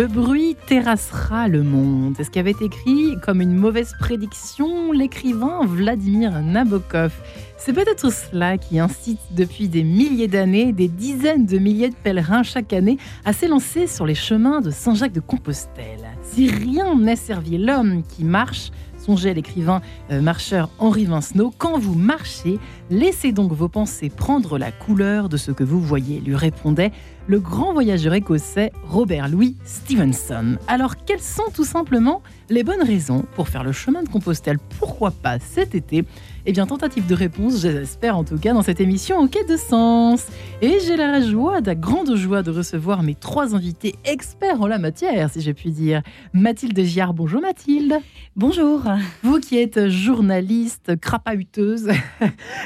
Le bruit terrassera le monde. C'est ce qui avait écrit comme une mauvaise prédiction l'écrivain Vladimir Nabokov. C'est peut-être cela qui incite depuis des milliers d'années des dizaines de milliers de pèlerins chaque année à s'élancer sur les chemins de Saint-Jacques de Compostelle. Si rien n'est servi, l'homme qui marche Songez l'écrivain euh, marcheur Henri Vincenot, quand vous marchez, laissez donc vos pensées prendre la couleur de ce que vous voyez, lui répondait le grand voyageur écossais Robert Louis Stevenson. Alors quelles sont tout simplement les bonnes raisons pour faire le chemin de Compostelle? Pourquoi pas cet été? Eh bien, tentative de réponse, j'espère en tout cas, dans cette émission en quête de sens. Et j'ai la joie, la grande joie de recevoir mes trois invités experts en la matière, si je puis dire. Mathilde Giard, bonjour Mathilde. Bonjour. Vous qui êtes journaliste, crapahuteuse,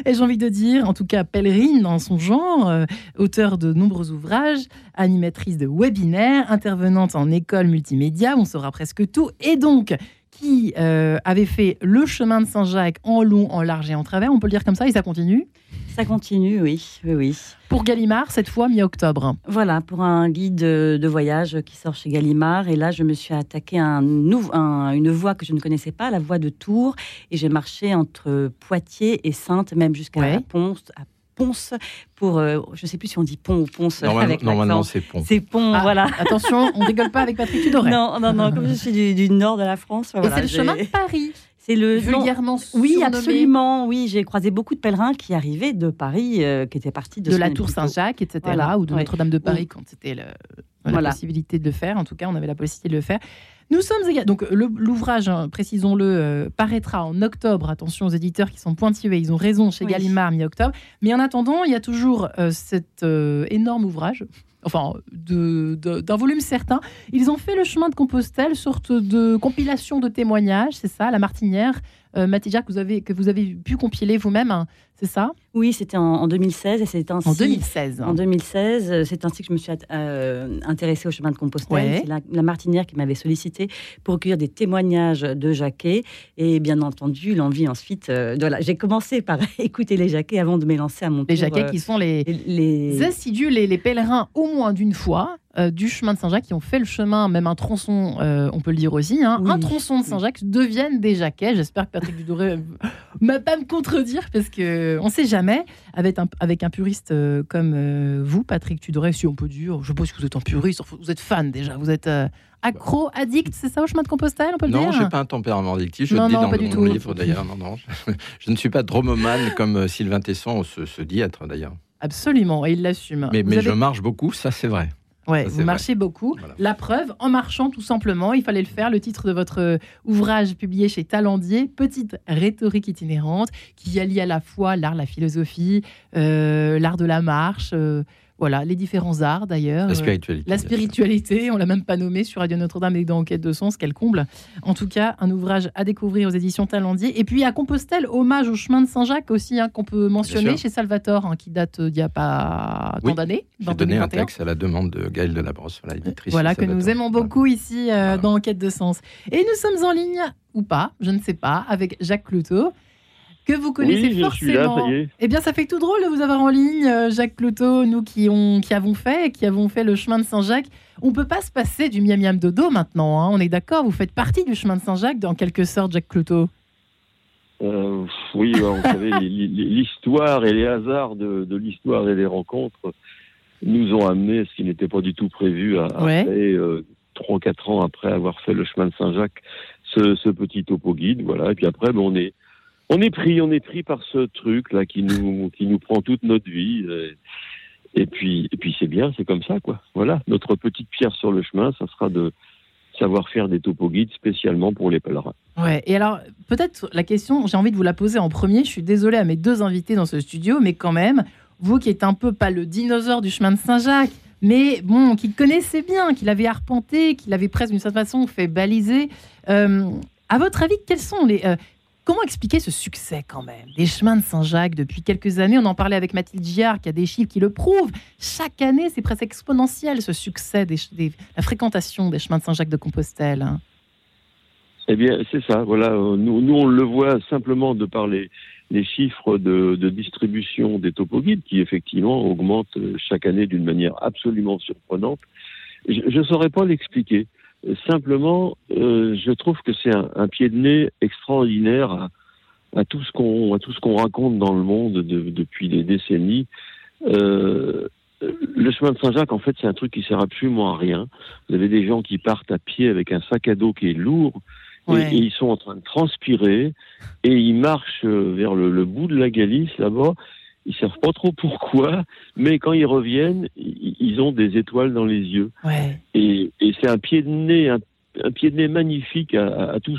et j'ai envie de dire, en tout cas pèlerine dans son genre, euh, auteur de nombreux ouvrages, animatrice de webinaires, intervenante en école multimédia, on saura presque tout, et donc qui euh, avait fait le chemin de Saint-Jacques en long, en large et en travers, on peut le dire comme ça, et ça continue Ça continue, oui, oui, oui. Pour Gallimard, cette fois mi-octobre. Voilà, pour un guide de, voyage qui sort chez Gallimard. Et là, je me suis attaqué à un, une voie que je ne connaissais pas, la voie de Tours. Et j'ai marché entre Poitiers et Sainte, même jusqu'à ouais. Ponce, à Ponce pour, euh, je ne sais plus si on dit pont ou Ponce avec Normalement, c'est pont. C'est pont, ah, voilà. Attention, on rigole pas avec Patrick Tudoret. Non, non, non, comme je suis du, nord de la France. Et c'est le chemin de Paris. C'est le vulgairement Oui, absolument. Oui, j'ai croisé beaucoup de pèlerins qui arrivaient de Paris, euh, qui étaient partis de, de la Tour Saint-Jacques, etc., ou de Notre-Dame de Paris quand c'était la possibilité de le faire. En tout cas, on avait la possibilité de le faire. Nous sommes donc l'ouvrage, hein, précisons-le, euh, paraîtra en octobre. Attention aux éditeurs qui sont pointillés, ils ont raison chez Gallimard mi-octobre. Mais en attendant, il y a toujours euh, cet euh, énorme ouvrage enfin d'un volume certain. Ils ont fait le chemin de Compostelle, sorte de compilation de témoignages, c'est ça, la Martinière, euh, que vous avez, que vous avez pu compiler vous-même, hein, c'est ça? Oui, c'était en, 2016 et c'est ainsi. En 2016. En 2016, euh, c'est ainsi que je me suis euh, intéressée au chemin de Compostelle. C'est la, Martinière qui m'avait sollicité pour recueillir des témoignages de Jacquet et bien entendu l'envie ensuite. Euh, de J'ai commencé par écouter les Jacquets avant de m'élancer à mon Les Jacquets qui sont les, les... assidus, les, les pèlerins au moins d'une fois euh, du chemin de Saint-Jacques, qui ont fait le chemin, même un tronçon, euh, on peut le dire aussi, hein, un tronçon de Saint-Jacques deviennent des jaquets. J'espère que Patrick Dudoré m'a pas me contredire, parce que on sait jamais, avec un, avec un puriste euh, comme vous, Patrick Tudoret, si on peut dire, je pense que vous êtes un puriste, vous êtes fan déjà, vous êtes accro, addict, c'est ça au chemin de Compostelle, on peut le non, dire? Non, je n'ai pas un tempérament addictif, je le dis dans mon livre d'ailleurs, non, non, je, ne suis pas dromomane comme Sylvain Tesson se, dit être d'ailleurs. Absolument, et il l'assume. Mais, mais je marche beaucoup, ça c'est vrai. Ouais, vous marchez beaucoup. La preuve, en marchant tout simplement, il fallait le faire. Le titre de votre euh, ouvrage publié chez Talendier, Petite rhétorique itinérante, qui allie à la fois l'art, la philosophie, euh, l'art de la marche, euh, voilà, les différents arts d'ailleurs. La spiritualité. la spiritualité, on l'a même pas nommé sur Radio Notre-Dame et dans Enquête de Sens, quel comble. En tout cas, un ouvrage à découvrir aux éditions Talendier. Et puis à Compostelle, hommage au chemin de Saint-Jacques aussi, hein, qu'on peut mentionner chez Salvatore, hein, qui date d'il n'y a pas tant d'années. J'ai donné un texte à la demande de Gaëlle Delabrosse, la éditrice. Voilà, que nous aimons beaucoup ici euh, dans Enquête de Sens. Et nous sommes en ligne, ou pas, je ne sais pas, avec Jacques Cloutot que vous connaissez forcément. eh bien, ça fait tout drôle de vous avoir en ligne, euh, Jacques Cloutot, nous qui, ont, qui avons fait, qui avons fait le chemin de Saint-Jacques. On peut pas se passer du miam miam dodo maintenant. Hein. On est d'accord, vous faites partie du chemin de Saint-Jacques, dans quelque sorte, Jacques Cloutot. Euh, oui, bah, vous savez, l'histoire et les hasards de, l'histoire et des rencontres nous ont amené ce qui n'était pas du tout prévu à, euh, trois, quatre ans après avoir fait le chemin de Saint-Jacques, ce, petit topo guide, voilà. Et puis après, ben, on est on est pris, on est pris par ce truc là qui nous qui nous prend toute notre vie. Et puis et puis c'est bien, c'est comme ça quoi. Voilà, notre petite pierre sur le chemin, ça sera de savoir faire des topo guides spécialement pour les pèlerins. Ouais. Et alors peut-être la question, j'ai envie de vous la poser en premier. Je suis désolée à mes deux invités dans ce studio, mais quand même, vous qui êtes un peu pas le dinosaure du chemin de Saint-Jacques, mais bon, qui connaissait bien, qui l'avait arpenté, qui l'avait presque d'une certaine façon fait baliser. Euh, à votre avis, quels sont les, euh, Comment expliquer ce succès quand même? Des chemins de Saint-Jacques depuis quelques années On en parlait avec Mathilde Giard, qui a des chiffres qui le prouvent. Chaque année, c'est presque exponentiel ce succès, des, la fréquentation des chemins de Saint-Jacques de Compostelle. Eh bien, c'est ça. Voilà, nous, nous, on le voit simplement de par les, chiffres de, distribution des topoguides qui effectivement augmentent chaque année d'une manière absolument surprenante. je ne saurais pas l'expliquer. Simplement, euh, je trouve que c'est un, pied de nez extraordinaire à, tout ce qu'on à tout ce qu'on raconte dans le monde depuis des décennies. Euh, le chemin de Saint-Jacques, en fait, c'est un truc qui sert absolument à rien. Vous avez des gens qui partent à pied avec un sac à dos qui est lourd. Et, ils sont en train de transpirer et ils marchent vers le bout de la Galice là-bas ils savent pas trop pourquoi, mais quand ils reviennent, ils ont des étoiles dans les yeux. Ouais. Et, et c'est un pied de nez, un, pied de nez magnifique à, à, tout,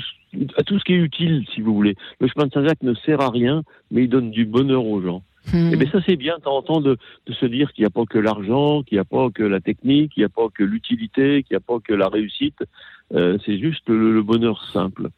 à tout ce qui est utile, si vous voulez. Le chemin de Saint-Jacques ne sert à rien, mais il donne du bonheur aux gens. Hmm. Et bien ça c'est bien, temps en de, de se dire qu'il n'y a pas que l'argent, qu'il n'y a pas que la technique, qu'il n'y a pas que l'utilité, qu'il n'y a pas que la réussite. Euh, c'est juste le, bonheur simple.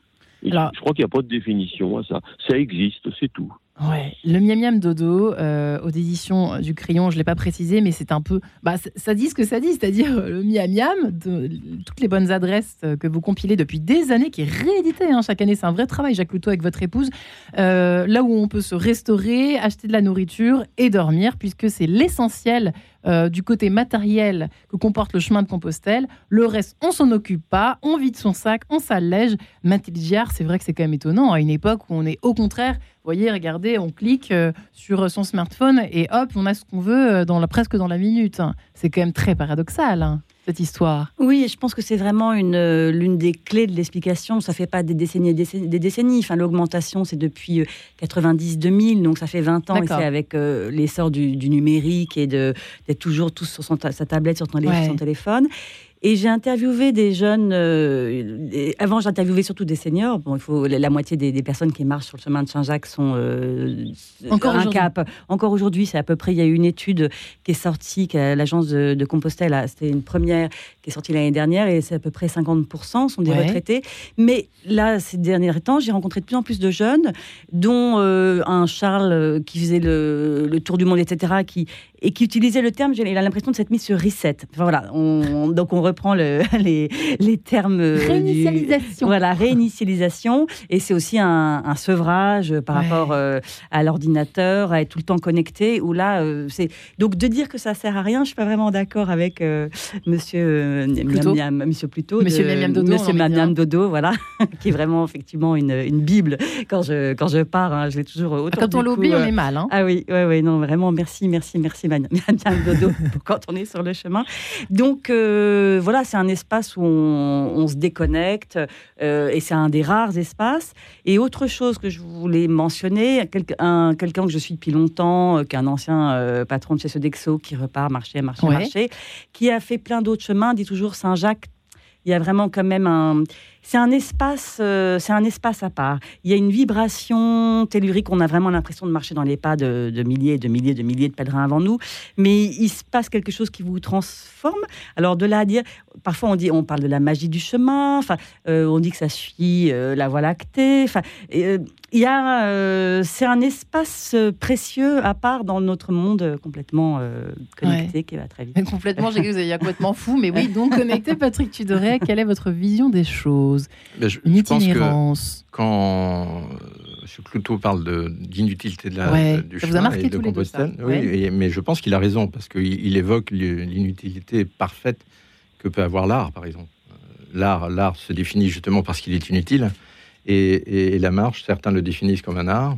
je crois qu'il n'y a pas de définition à ça. Ça existe, c'est tout. Ouais, le Miam Miam Dodo euh, aux éditions du Crayon, je l'ai pas précisé, mais c'est un peu, bah, ça dit ce que ça dit, c'est-à-dire euh, le Miam Miam, de, toutes les bonnes adresses euh, que vous compilez depuis des années, qui est réédité hein, chaque année, c'est un vrai travail, Jacques Loutot avec votre épouse, là où on peut se restaurer, acheter de la nourriture et dormir, puisque c'est l'essentiel du côté matériel que comporte le chemin de Compostelle. Le reste, on s'en occupe pas, on vide son sac, on s'allège. Mathilde c'est vrai que c'est quand même étonnant à une époque où on est au contraire voyez, regardez, on clique euh, sur son smartphone et hop, on a ce qu'on veut euh, dans la, presque dans la minute. C'est quand même très paradoxal. Cette histoire? Oui, je pense que c'est vraiment une euh, l'une des clés de l'explication. Ça fait pas des décennies, des décennies. Enfin, l'augmentation, c'est depuis 90-2000, donc ça fait 20 ans. Et c'est avec l'essor du, numérique et d'être toujours tous sur sa tablette, sur son téléphone. Et j'ai interviewé des jeunes. Euh, avant, j'interviewais surtout des seniors. Bon, il faut la, moitié des, personnes qui marchent sur le chemin de Saint-Jacques sont euh, encore un cap. Encore aujourd'hui, c'est à peu près. Il y a eu une étude qui est sortie, l'agence de, Compostelle, c'était une première qui est sortie l'année dernière, et c'est à peu près 50% sont des retraités. Mais là, ces derniers temps, j'ai rencontré de plus en plus de jeunes, dont euh, un Charles qui faisait le, le, tour du monde, etc., qui et qui utilisait le terme, il a l'impression de s'être mis sur reset. voilà, on, donc on reprend le, les, les, termes. Euh, réinitialisation. voilà, réinitialisation. Et c'est aussi un, sevrage par rapport euh, à l'ordinateur, à être tout le temps connecté. Où là, euh, c'est. Donc de dire que ça sert à rien, je suis pas vraiment d'accord avec monsieur Plutôt. monsieur. Monsieur Miam Dodo. Monsieur Miam Dodo, voilà, qui est vraiment effectivement une, une Bible. Quand je, quand je pars, hein, je l'ai toujours autant. Quand on l'oublie, on est mal. Hein. Ah oui, oui, oui, non, vraiment, merci, merci, merci le dodo quand on est sur le chemin. Donc euh, voilà, c'est un espace où on, se déconnecte euh, et c'est un des rares espaces. Et autre chose que je voulais mentionner, quelqu'un que je suis depuis longtemps, euh, qui est un ancien patron de chez Sodexo qui repart marcher, marcher, marcher, qui a fait plein d'autres chemins, dit toujours Saint-Jacques. Il y a vraiment quand même un c'est un espace, euh, c'est un espace à part. Il y a une vibration tellurique. On a vraiment l'impression de marcher dans les pas de, milliers, de milliers, de milliers de pèlerins avant nous. Mais il se passe quelque chose qui vous transforme. Alors de là à dire, parfois on dit, on parle de la magie du chemin. Enfin, euh, on dit que ça suit euh, la voie lactée. Enfin, il y a, c'est un espace précieux à part dans notre monde complètement connecté qui va très vite. complètement, j'ai vous avez complètement fou, mais oui, donc connecté. Patrick Tudoret, quelle est votre vision des choses? Ben, je, une itinérance. quand euh, M. Cloutot parle d'inutilité de, la, du chemin et de Compostelle, oui, mais je pense qu'il a raison parce qu'il il évoque l'inutilité parfaite que peut avoir l'art, par exemple. Euh, l'art, l'art se définit justement parce qu'il est inutile, et, la marche, certains le définissent comme un art.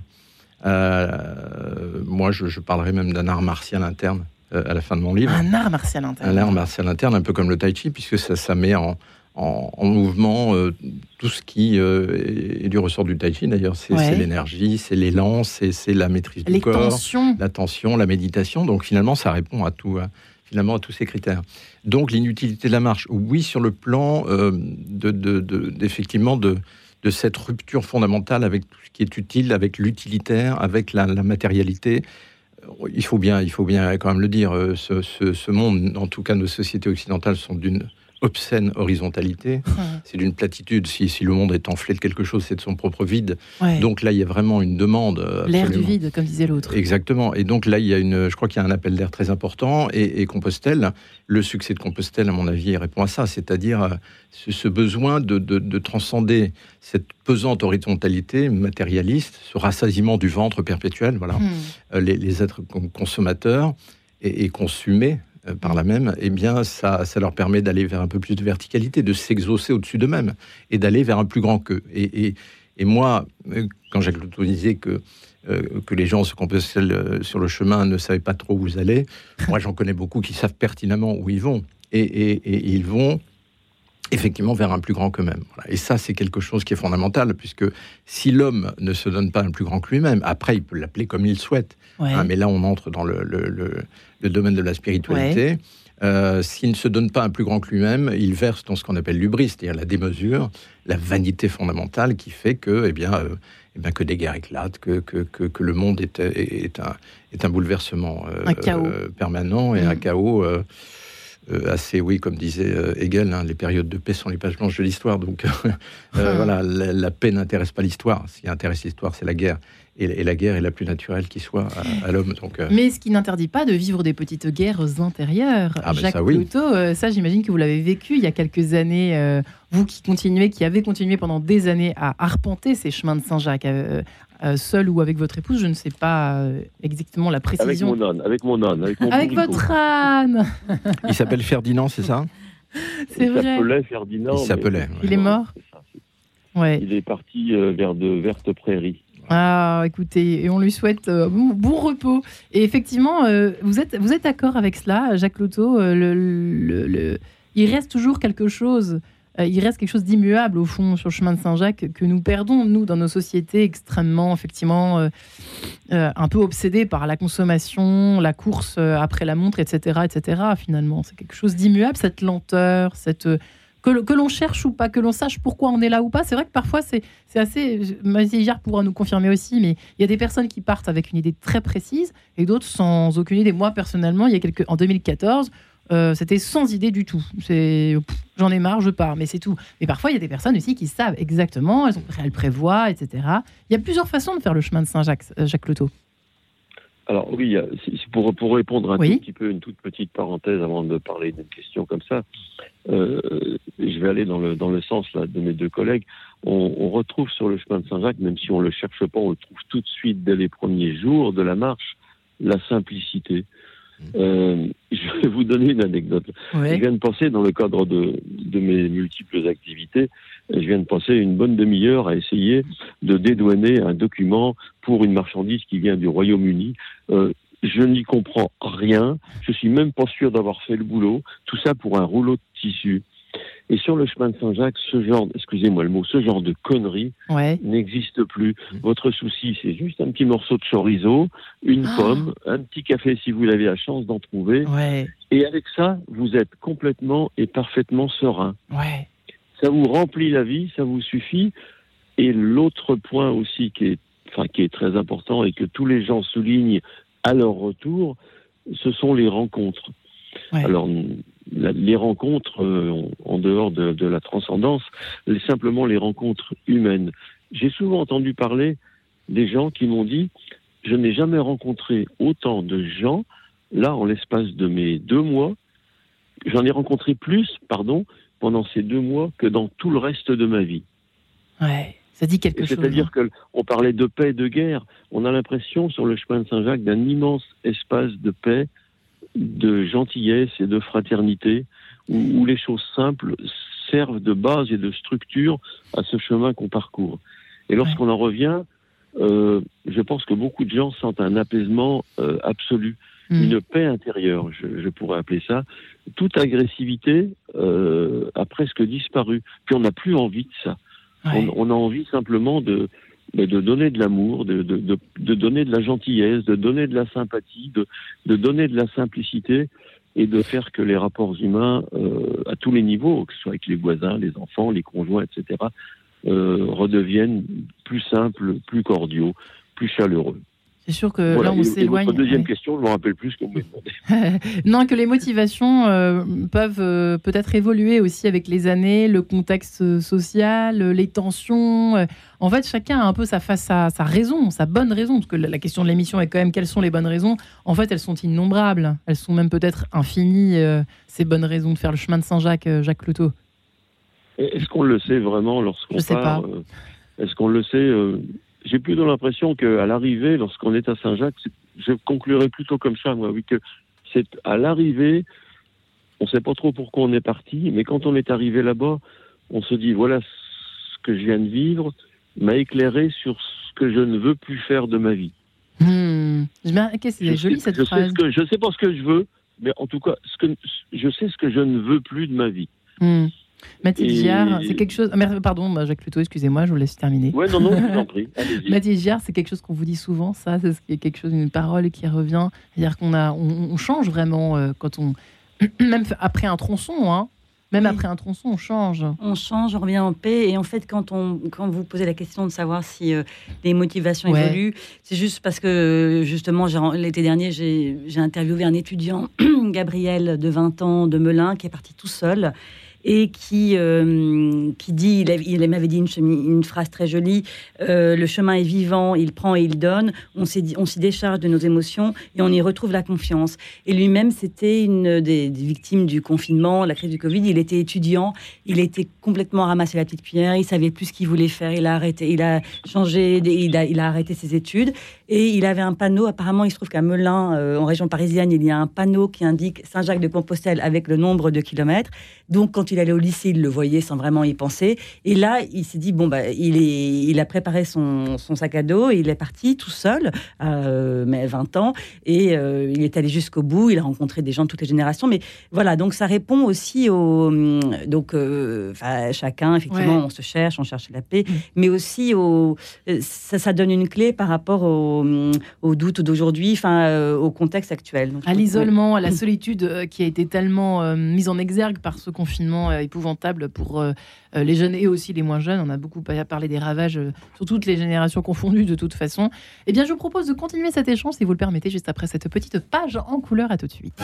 Euh, moi, je, parlerai même d'un art martial interne à la fin de mon livre. Un art martial interne. Un art martial interne, un peu comme le tai chi, puisque ça, ça met en, en, mouvement euh, tout ce qui euh, est du ressort du tai chi d'ailleurs. C'est l'énergie c'est l'élan c'est la maîtrise du corps la tension la méditation. Donc finalement ça répond à tout finalement à tous ces critères. Donc l'inutilité de la marche. Oui sur le plan euh, de, effectivement de, de cette rupture fondamentale avec tout ce qui est utile avec l'utilitaire avec la, matérialité. Il faut bien il faut bien quand même le dire ce, ce monde en tout cas nos sociétés occidentales sont d'une obscène horizontalité. C'est d'une platitude. Si, si, le monde est enflé de quelque chose, c'est de son propre vide. Donc là, il y a vraiment une demande. L'air du vide, comme disait l'autre. Exactement. Et donc là, il y a une, je crois qu'il y a un appel d'air très important. Et, Compostelle, le succès de Compostelle, à mon avis, répond à ça. C'est-à-dire euh, ce, besoin de, transcender cette pesante horizontalité matérialiste, ce rassasiement du ventre perpétuel. Voilà. Hmm. Euh, les, êtres consommateurs et, consumés par là même, eh bien, ça, ça leur permet d'aller vers un peu plus de verticalité, de s'exaucer au-dessus d'eux-mêmes et d'aller vers un plus grand qu'eux. Et, et, moi, quand Jacques disait que que les gens se sur le chemin ne savaient pas trop où vous allez. Moi, j'en connais beaucoup qui savent pertinemment où ils vont. Et, et, et ils vont effectivement vers un plus grand qu'eux-mêmes. Et ça, c'est quelque chose qui est fondamental, puisque si l'homme ne se donne pas un plus grand que lui-même, après, il peut l'appeler comme il souhaite. Hein, mais là, on entre dans le, le, domaine de la spiritualité. Euh, s'il ne se donne pas un plus grand que lui-même, il verse dans ce qu'on appelle l'ubris, c'est-à-dire la démesure, la vanité fondamentale qui fait que, eh bien, euh, eh bien que des guerres éclatent, que, que, que, le monde est, est, un, est un bouleversement euh, permanent et un mm. chaos euh, assez, oui, comme disait euh, Hegel, hein, les périodes de paix sont les pages blanches de l'histoire. Donc euh, ah. voilà, la, paix n'intéresse pas l'histoire. Ce qui intéresse l'histoire, c'est la guerre. Et, la guerre est la plus naturelle qui soit à, l'homme. Donc, Mais ce qui n'interdit pas de vivre des petites guerres intérieures. Ah ben Jacques ça, oui. ça j'imagine que vous l'avez vécu il y a quelques années. vous qui continuez, qui avez continué pendant des années à arpenter ces chemins de Saint-Jacques, euh, seul ou avec votre épouse, je ne sais pas euh, exactement la précision. Avec mon âne, avec mon âne, avec, votre âne. Il s'appelle Ferdinand, c'est ça? C'est vrai. Il s'appelait Ferdinand. Il s'appelait. Il est mort. ouais. Il est parti euh, vers de vertes prairies. Ah, écoutez, et on lui souhaite bon, repos. Et effectivement, vous êtes, vous êtes d'accord avec cela, Jacques Loto le, Il reste toujours quelque chose euh, il reste quelque chose d'immuable au fond sur le chemin de Saint-Jacques que nous perdons, nous, dans nos sociétés extrêmement, effectivement, euh, euh, un peu obsédées par la consommation, la course après la montre, etc. etc. finalement, c'est quelque chose d'immuable, cette lenteur, cette... Que, l'on cherche ou pas, que l'on sache pourquoi on est là ou pas. C'est vrai que parfois, c'est assez. Hier pourra nous confirmer aussi, mais il y a des personnes qui partent avec une idée très précise et d'autres sans aucune idée. Moi, personnellement, il y a quelques, en 2014, euh, c'était sans idée du tout. J'en ai marre, je pars, mais c'est tout. Mais parfois, il y a des personnes aussi qui savent exactement, elles prévoient, etc. Il y a plusieurs façons de faire le chemin de Saint-Jacques, euh, Jacques Loto. Alors oui, pour, pour répondre un tout petit peu, une toute petite parenthèse avant de parler d'une question comme ça, euh, je vais aller dans le, dans le sens là, de mes deux collègues. On, on retrouve sur le chemin de Saint-Jacques, même si on ne le cherche pas, on le trouve tout de suite dès les premiers jours de la marche, la simplicité. Euh, je vais vous donner une anecdote. Je viens de penser, dans le cadre de, de, mes multiples activités, je viens de passer une bonne demi-heure à essayer de dédouaner un document pour une marchandise qui vient du Royaume-Uni. Euh, je n'y comprends rien. Je suis même pas sûr d'avoir fait le boulot. Tout ça pour un rouleau de tissu. Et sur le chemin de Saint-Jacques, ce genre, excusez-moi le mot, ce genre de conneries n'existe plus. Mmh. Votre souci, c'est juste un petit morceau de chorizo, une ah. pomme, un petit café si vous avez la chance d'en trouver. Et avec ça, vous êtes complètement et parfaitement serein. Ça vous remplit la vie, ça vous suffit. Et l'autre point aussi qui est, enfin, qui est très important et que tous les gens soulignent à leur retour, ce sont les rencontres. Alors, les rencontres euh, en dehors de, la transcendance, simplement les rencontres humaines. J'ai souvent entendu parler des gens qui m'ont dit je n'ai jamais rencontré autant de gens là en l'espace de mes deux mois. J'en ai rencontré plus, pardon, pendant ces deux mois que dans tout le reste de ma vie. Ouais. Ça dit quelque chose. C'est-à-dire hein. qu'on parlait de paix et de guerre. On a l'impression sur le chemin de Saint-Jacques d'un immense espace de paix, de gentillesse et de fraternité, où, les choses simples servent de base et de structure à ce chemin qu'on parcourt. Et lorsqu'on en revient, euh, je pense que beaucoup de gens sentent un apaisement euh, absolu, hmm. une paix intérieure, je, pourrais appeler ça. Toute agressivité euh, a presque disparu. Puis on n'a plus envie de ça. on, a envie simplement de, de donner de l'amour, de, de, de, donner de la gentillesse, de donner de la sympathie, de, de donner de la simplicité et de faire que les rapports humains, euh, à tous les niveaux, que ce soit avec les voisins, les enfants, les conjoints, etc., euh, redeviennent plus simples, plus cordiaux, plus chaleureux. C'est sûr que là, on s'éloigne. Votre deuxième question, je me rappelle plus ce qu'on m'a demandé. non, que les motivations euh, peuvent euh, peut-être évoluer aussi avec les années, le contexte social, les tensions. En fait, chacun a un peu sa, face, sa, sa raison, sa bonne raison. Parce que la question de l'émission est quand même quelles sont les bonnes raisons? En fait, elles sont innombrables. Elles sont même peut-être infinies, euh, ces bonnes raisons de faire le chemin de Saint-Jacques, Jacques Cloutot. Est-ce qu'on le sait vraiment lorsqu'on part Est-ce qu'on le sait j'ai plutôt l'impression qu'à l'arrivée, lorsqu'on est à Saint-Jacques, je conclurai plutôt comme ça, moi, oui, que c'est à l'arrivée, on ne sait pas trop pourquoi on est parti, mais quand on est arrivé là-bas, on se dit voilà ce que je viens de vivre m'a éclairé sur ce que je ne veux plus faire de ma vie. Hmm. C'est joli cette je phrase. Sais je sais pas ce que je veux, mais en tout cas, ce que, je sais ce que je ne veux plus de ma vie. Hmm. Mathilde Giard, c'est quelque chose. Ah, pardon, bah, Jacques Pluto, excusez-moi, je vous laisse terminer. Ouais, non, non, je vous en prie. Mathilde Giard, c'est quelque chose qu'on vous dit souvent, ça, c'est quelque chose, une parole qui revient. C'est-à-dire qu'on a, on, change vraiment euh, quand on, même après un tronçon, hein, même après un tronçon, on change. On change, on revient en paix. Et en fait, quand, on, quand vous posez la question de savoir si euh, les motivations évoluent, c'est juste parce que, justement, l'été dernier, j'ai interviewé un étudiant, Gabriel, de 20 ans, de Melun, qui est parti tout seul et qui, euh, qui dit, il, m'avait dit une, phrase très jolie, euh, le chemin est vivant, il prend et il donne, on s'y décharge de nos émotions et on y retrouve la confiance. Et lui-même, c'était une des, victimes du confinement, la crise du Covid, il était étudiant, il était complètement ramassé la petite pierre, il savait plus ce qu'il voulait faire, il a arrêté, il a changé, il a, il a arrêté ses études et il avait un panneau, apparemment il se trouve qu'à Melun, euh, en région parisienne, il y a un panneau qui indique Saint-Jacques-de-Compostelle avec le nombre de kilomètres. Donc quand il allait au lycée, il le voyait sans vraiment y penser. Et là, il s'est dit bon bah il est, il a préparé son, son sac à dos et il est parti tout seul, euh, mais 20 ans, et euh, il est allé jusqu'au bout. Il a rencontré des gens de toutes les générations. Mais voilà, donc ça répond aussi au donc euh, chacun effectivement on se cherche, on cherche la paix, mm. mais aussi au ça, ça, donne une clé par rapport au, au doute d'aujourd'hui, enfin au contexte actuel. à l'isolement, à la solitude qui a été tellement mise en exergue par ce confinement épouvantable pour euh, euh, les jeunes et aussi les moins jeunes. On a beaucoup parlé des ravages euh, sur toutes les générations confondues de toute façon. Eh bien, je vous propose de continuer cet échange, si vous le permettez, juste après cette petite page en couleur. À tout de suite.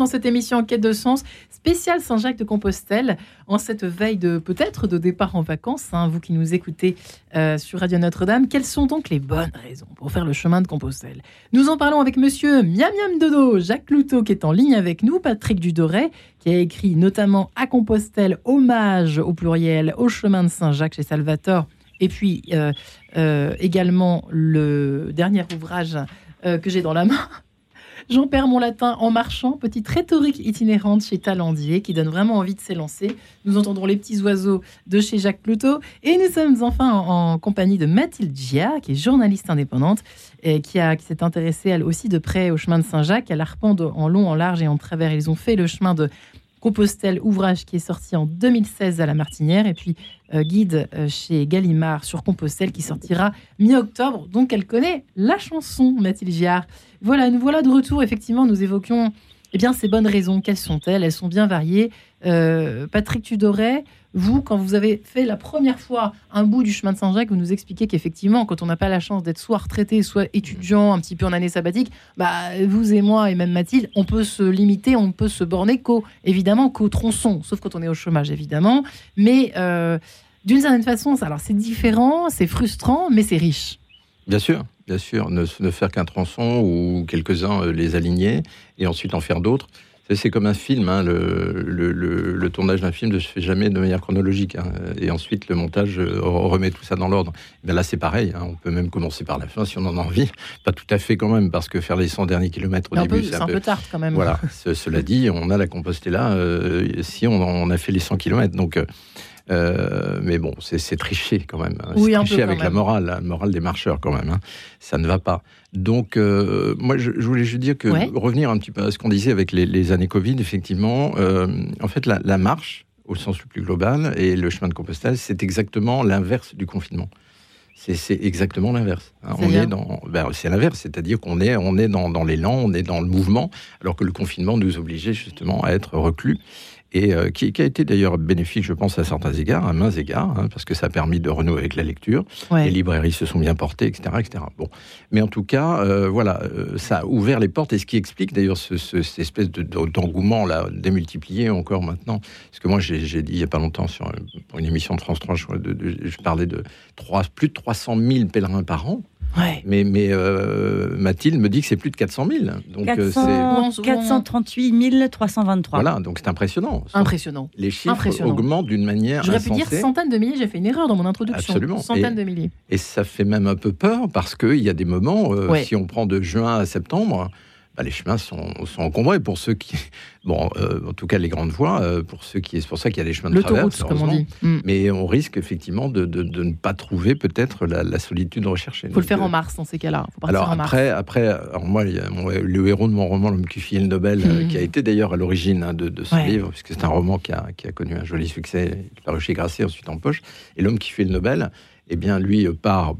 Dans cette émission en quête de sens spéciale Saint-Jacques de Compostelle en cette veille de peut-être de départ en vacances. Hein, vous qui nous écoutez euh, sur Radio Notre-Dame, quelles sont donc les bonnes raisons pour faire le chemin de Compostelle? Nous en parlons avec Monsieur Miam Miam Dodo, Jacques Cloutot qui est en ligne avec nous, Patrick Dudoret qui a écrit notamment à Compostelle hommage au pluriel au chemin de Saint-Jacques chez Salvatore. Et puis euh, euh, également le dernier ouvrage que j'ai dans la main, J'en perds mon latin en marchant, petite rhétorique itinérante chez Talandier qui donne vraiment envie de s'élancer. Nous entendrons les petits oiseaux de chez Jacques Pluto et nous sommes enfin en, compagnie de Mathilde Gia, qui est journaliste indépendante et qui, a, qui s'est intéressée elle aussi de près au chemin de Saint-Jacques. Elle arpente en long, en large et en travers. Ils ont fait le chemin de Compostelle, ouvrage qui est sorti en 2016 à la Martinière, et puis euh, guide euh, chez Gallimard sur Compostelle qui sortira mi-octobre. Donc elle connaît la chanson, Mathilde Giard. Voilà, nous voilà de retour. Effectivement, nous évoquions eh bien, ces bonnes raisons. Quelles sont-elles? Elles sont bien variées. Euh, Patrick Tudoret, vous, quand vous avez fait la première fois un bout du chemin de Saint-Jacques, vous nous expliquez qu'effectivement, quand on n'a pas la chance d'être soit retraité, soit étudiant, un petit peu en année sabbatique, bah, vous et moi, et même Mathilde, on peut se limiter, on peut se borner qu'au, évidemment, qu'au tronçon, sauf quand on est au chômage, évidemment. Mais euh, d'une certaine façon, alors c'est différent, c'est frustrant, mais c'est riche. Bien sûr, bien sûr. Ne, ne faire qu'un tronçon ou quelques-uns les aligner et ensuite en faire d'autres. C'est comme un film, hein, le, tournage d'un film ne se fait jamais de manière chronologique. Hein. et ensuite, le montage euh, remet tout ça dans l'ordre. Mais là, c'est pareil. Hein. on peut même commencer par la fin si on en a envie. Pas tout à fait quand même, parce que faire les 100 derniers kilomètres au début, c'est un, peu tard quand même. Voilà. cela dit, on a la Compostela euh, si on, a fait les 100 kilomètres. Donc, euh, euh, mais bon, c'est tricher quand même. Hein. c'est tricher avec la morale, la morale des marcheurs quand même. Hein. Ça ne va pas. Donc, euh, moi, je, voulais juste dire que revenir un petit peu à ce qu'on disait avec les, années Covid, effectivement, euh, en fait, la, marche, au sens le plus global, et le chemin de Compostelle, c'est exactement l'inverse du confinement. C'est exactement l'inverse. Hein. On est dans, ben, c'est l'inverse, c'est-à-dire qu'on est, on est dans, dans l'élan, on est dans le mouvement, alors que le confinement nous obligeait justement à être reclus et euh, qui, a été d'ailleurs bénéfique, je pense, à certains égards, à mains égards, hein, parce que ça a permis de renouer avec la lecture. Les librairies se sont bien portées, etc., etc. Bon, mais en tout cas, euh, voilà, euh, ça a ouvert les portes, et ce qui explique d'ailleurs ce, cette espèce d'engouement là démultiplié encore maintenant. Parce que moi, j'ai dit il y a pas longtemps sur pour une émission de France 3, je, je parlais de 3, plus de 300 000 pèlerins par an. Mais, mais euh, Mathilde me dit que c'est plus de 400 000. Donc 438 323. Voilà, donc c'est impressionnant. Impressionnant. Les chiffres augmentent d'une manière. J'aurais pu dire centaines de milliers, j'ai fait une erreur dans mon introduction. Absolument. Centaines de milliers. Et ça fait même un peu peur parce qu'il y a des moments, euh, si on prend de juin à septembre, bah, les chemins sont, sont, encombrés pour ceux qui, bon, euh, en tout cas les grandes voies, euh, pour ceux qui, c'est pour ça qu'il y a des chemins de traverse, comme on dit. Mm. Mais on risque effectivement de, de, ne pas trouver peut-être la, solitude recherchée. Il faut le faire en euh, mars dans ces cas-là. Alors après, après, alors moi, il le héros de mon roman, L'homme qui fit le Nobel, mm. qui a été d'ailleurs à l'origine hein, de, ce livre, puisque c'est un roman qui a, qui a, connu un joli succès, est paru chez Grasset ensuite en poche. Et l'homme qui fit le Nobel, eh bien lui part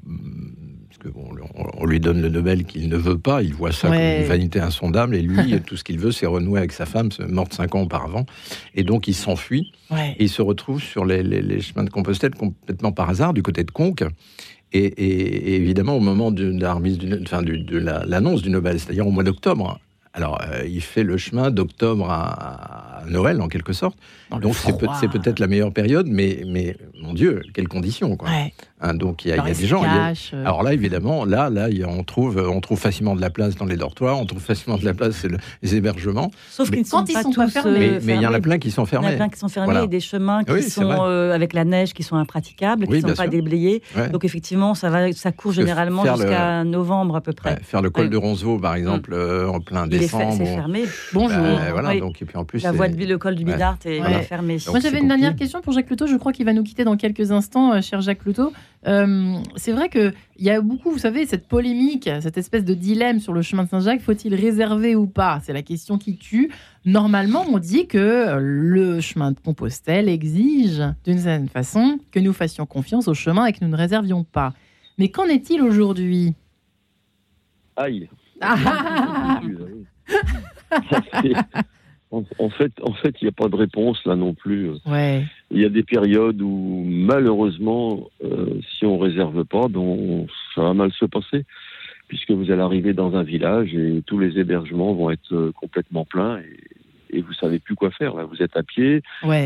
on, lui donne le Nobel qu'il ne veut pas, il voit ça comme une vanité insondable, et lui, tout ce qu'il veut, c'est renouer avec sa femme, morte cinq ans auparavant, et donc il s'enfuit, et il se retrouve sur les, chemins de Compostelle complètement par hasard, du côté de Conques, et, évidemment au moment de, de l'annonce du Nobel, c'est-à-dire au mois d'octobre, alors, euh, il fait le chemin d'octobre à, Noël, en quelque sorte. donc, c'est peut-être la meilleure période, mais, mais mon Dieu, quelles conditions, quoi. Hein, donc, il y a, des gens. Euh. alors là, évidemment, là, là, on trouve, on trouve facilement de la place dans les dortoirs, on trouve facilement de la place dans les hébergements. Sauf qu'ils ne sont pas tous fermés. Mais il y en a plein qui sont fermés. Il y en a plein qui sont fermés et des chemins qui sont euh, avec la neige, qui sont impraticables, qui ne sont pas déblayés. Donc, effectivement, ça, va, ça court généralement jusqu'à novembre à peu près. faire le col de Ronceau, par exemple, mm. en plein c'est fermé. Bonjour. Bah, voilà, donc, et puis en plus, la voie de le col du Bidart est fermée. Moi, j'avais une dernière question pour Jacques Cloutot. Je crois qu'il va nous quitter dans quelques instants, euh, cher Jacques Cloutot. Euh, c'est vrai qu'il y a beaucoup, vous savez, cette polémique, cette espèce de dilemme sur le chemin de Saint-Jacques. Faut-il réserver ou pas? C'est la question qui tue. Normalement, on dit que le chemin de Compostelle exige, d'une certaine façon, que nous fassions confiance au chemin et que nous ne réservions pas. Mais qu'en est-il aujourd'hui? Aïe. Ah. En, fait, en fait, il n'y a pas de réponse là non plus. Il y a des périodes où, malheureusement, euh, si on réserve pas, ben ça va mal se passer, puisque vous allez arriver dans un village et tous les hébergements vont être euh, complètement pleins et, et vous savez plus quoi faire. Vous êtes à pied,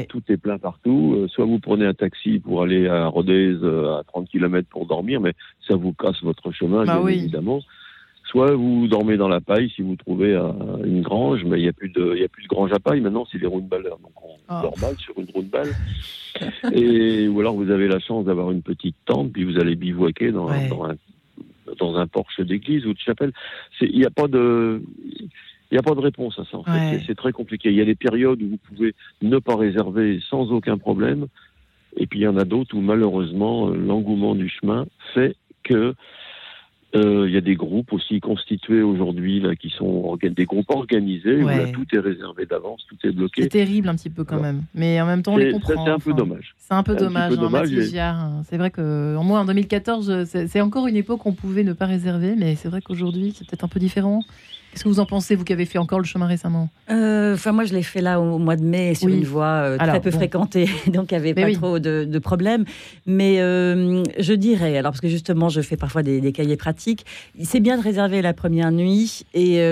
tout est plein partout. Euh, soit vous prenez un taxi pour aller à Rodez à 30 km pour dormir, mais ça vous casse votre chemin, bah bien évidemment. Soit vous dormez dans la paille si vous trouvez une grange, mais il n'y a plus de, il a plus de grange à paille. Maintenant, c'est de balleurs. Donc, on oh. dort mal sur une roue de balle. Et, ou alors, vous avez la chance d'avoir une petite tente, puis vous allez bivouaquer dans, dans un, dans un porche d'église ou de chapelle. Il n'y a pas de, il n'y a pas de réponse à ça, en fait. C'est très compliqué. Il y a des périodes où vous pouvez ne pas réserver sans aucun problème. Et puis, il y en a d'autres où, malheureusement, l'engouement du chemin fait que euh, il y a des groupes aussi constitués aujourd'hui là qui sont des groupes organisés où là, tout est réservé d'avance, tout est bloqué. C'est terrible un petit peu quand même, mais en même temps on les comprend. C'est un peu dommage. C'est un peu dommage, hein, C'est vrai que moins en 2014, c'est encore une époque où on pouvait ne pas réserver, mais c'est vrai qu'aujourd'hui c'est peut-être un peu différent. Qu'est-ce que vous en pensez, vous qui avez fait encore le chemin récemment euh, Enfin, moi, je l'ai fait là au mois de mai sur une voie euh, très peu fréquentée, donc il n'y avait pas trop de, problèmes. Mais euh, je dirais, alors parce que justement, je fais parfois des, cahiers pratiques, c'est bien de réserver la première nuit et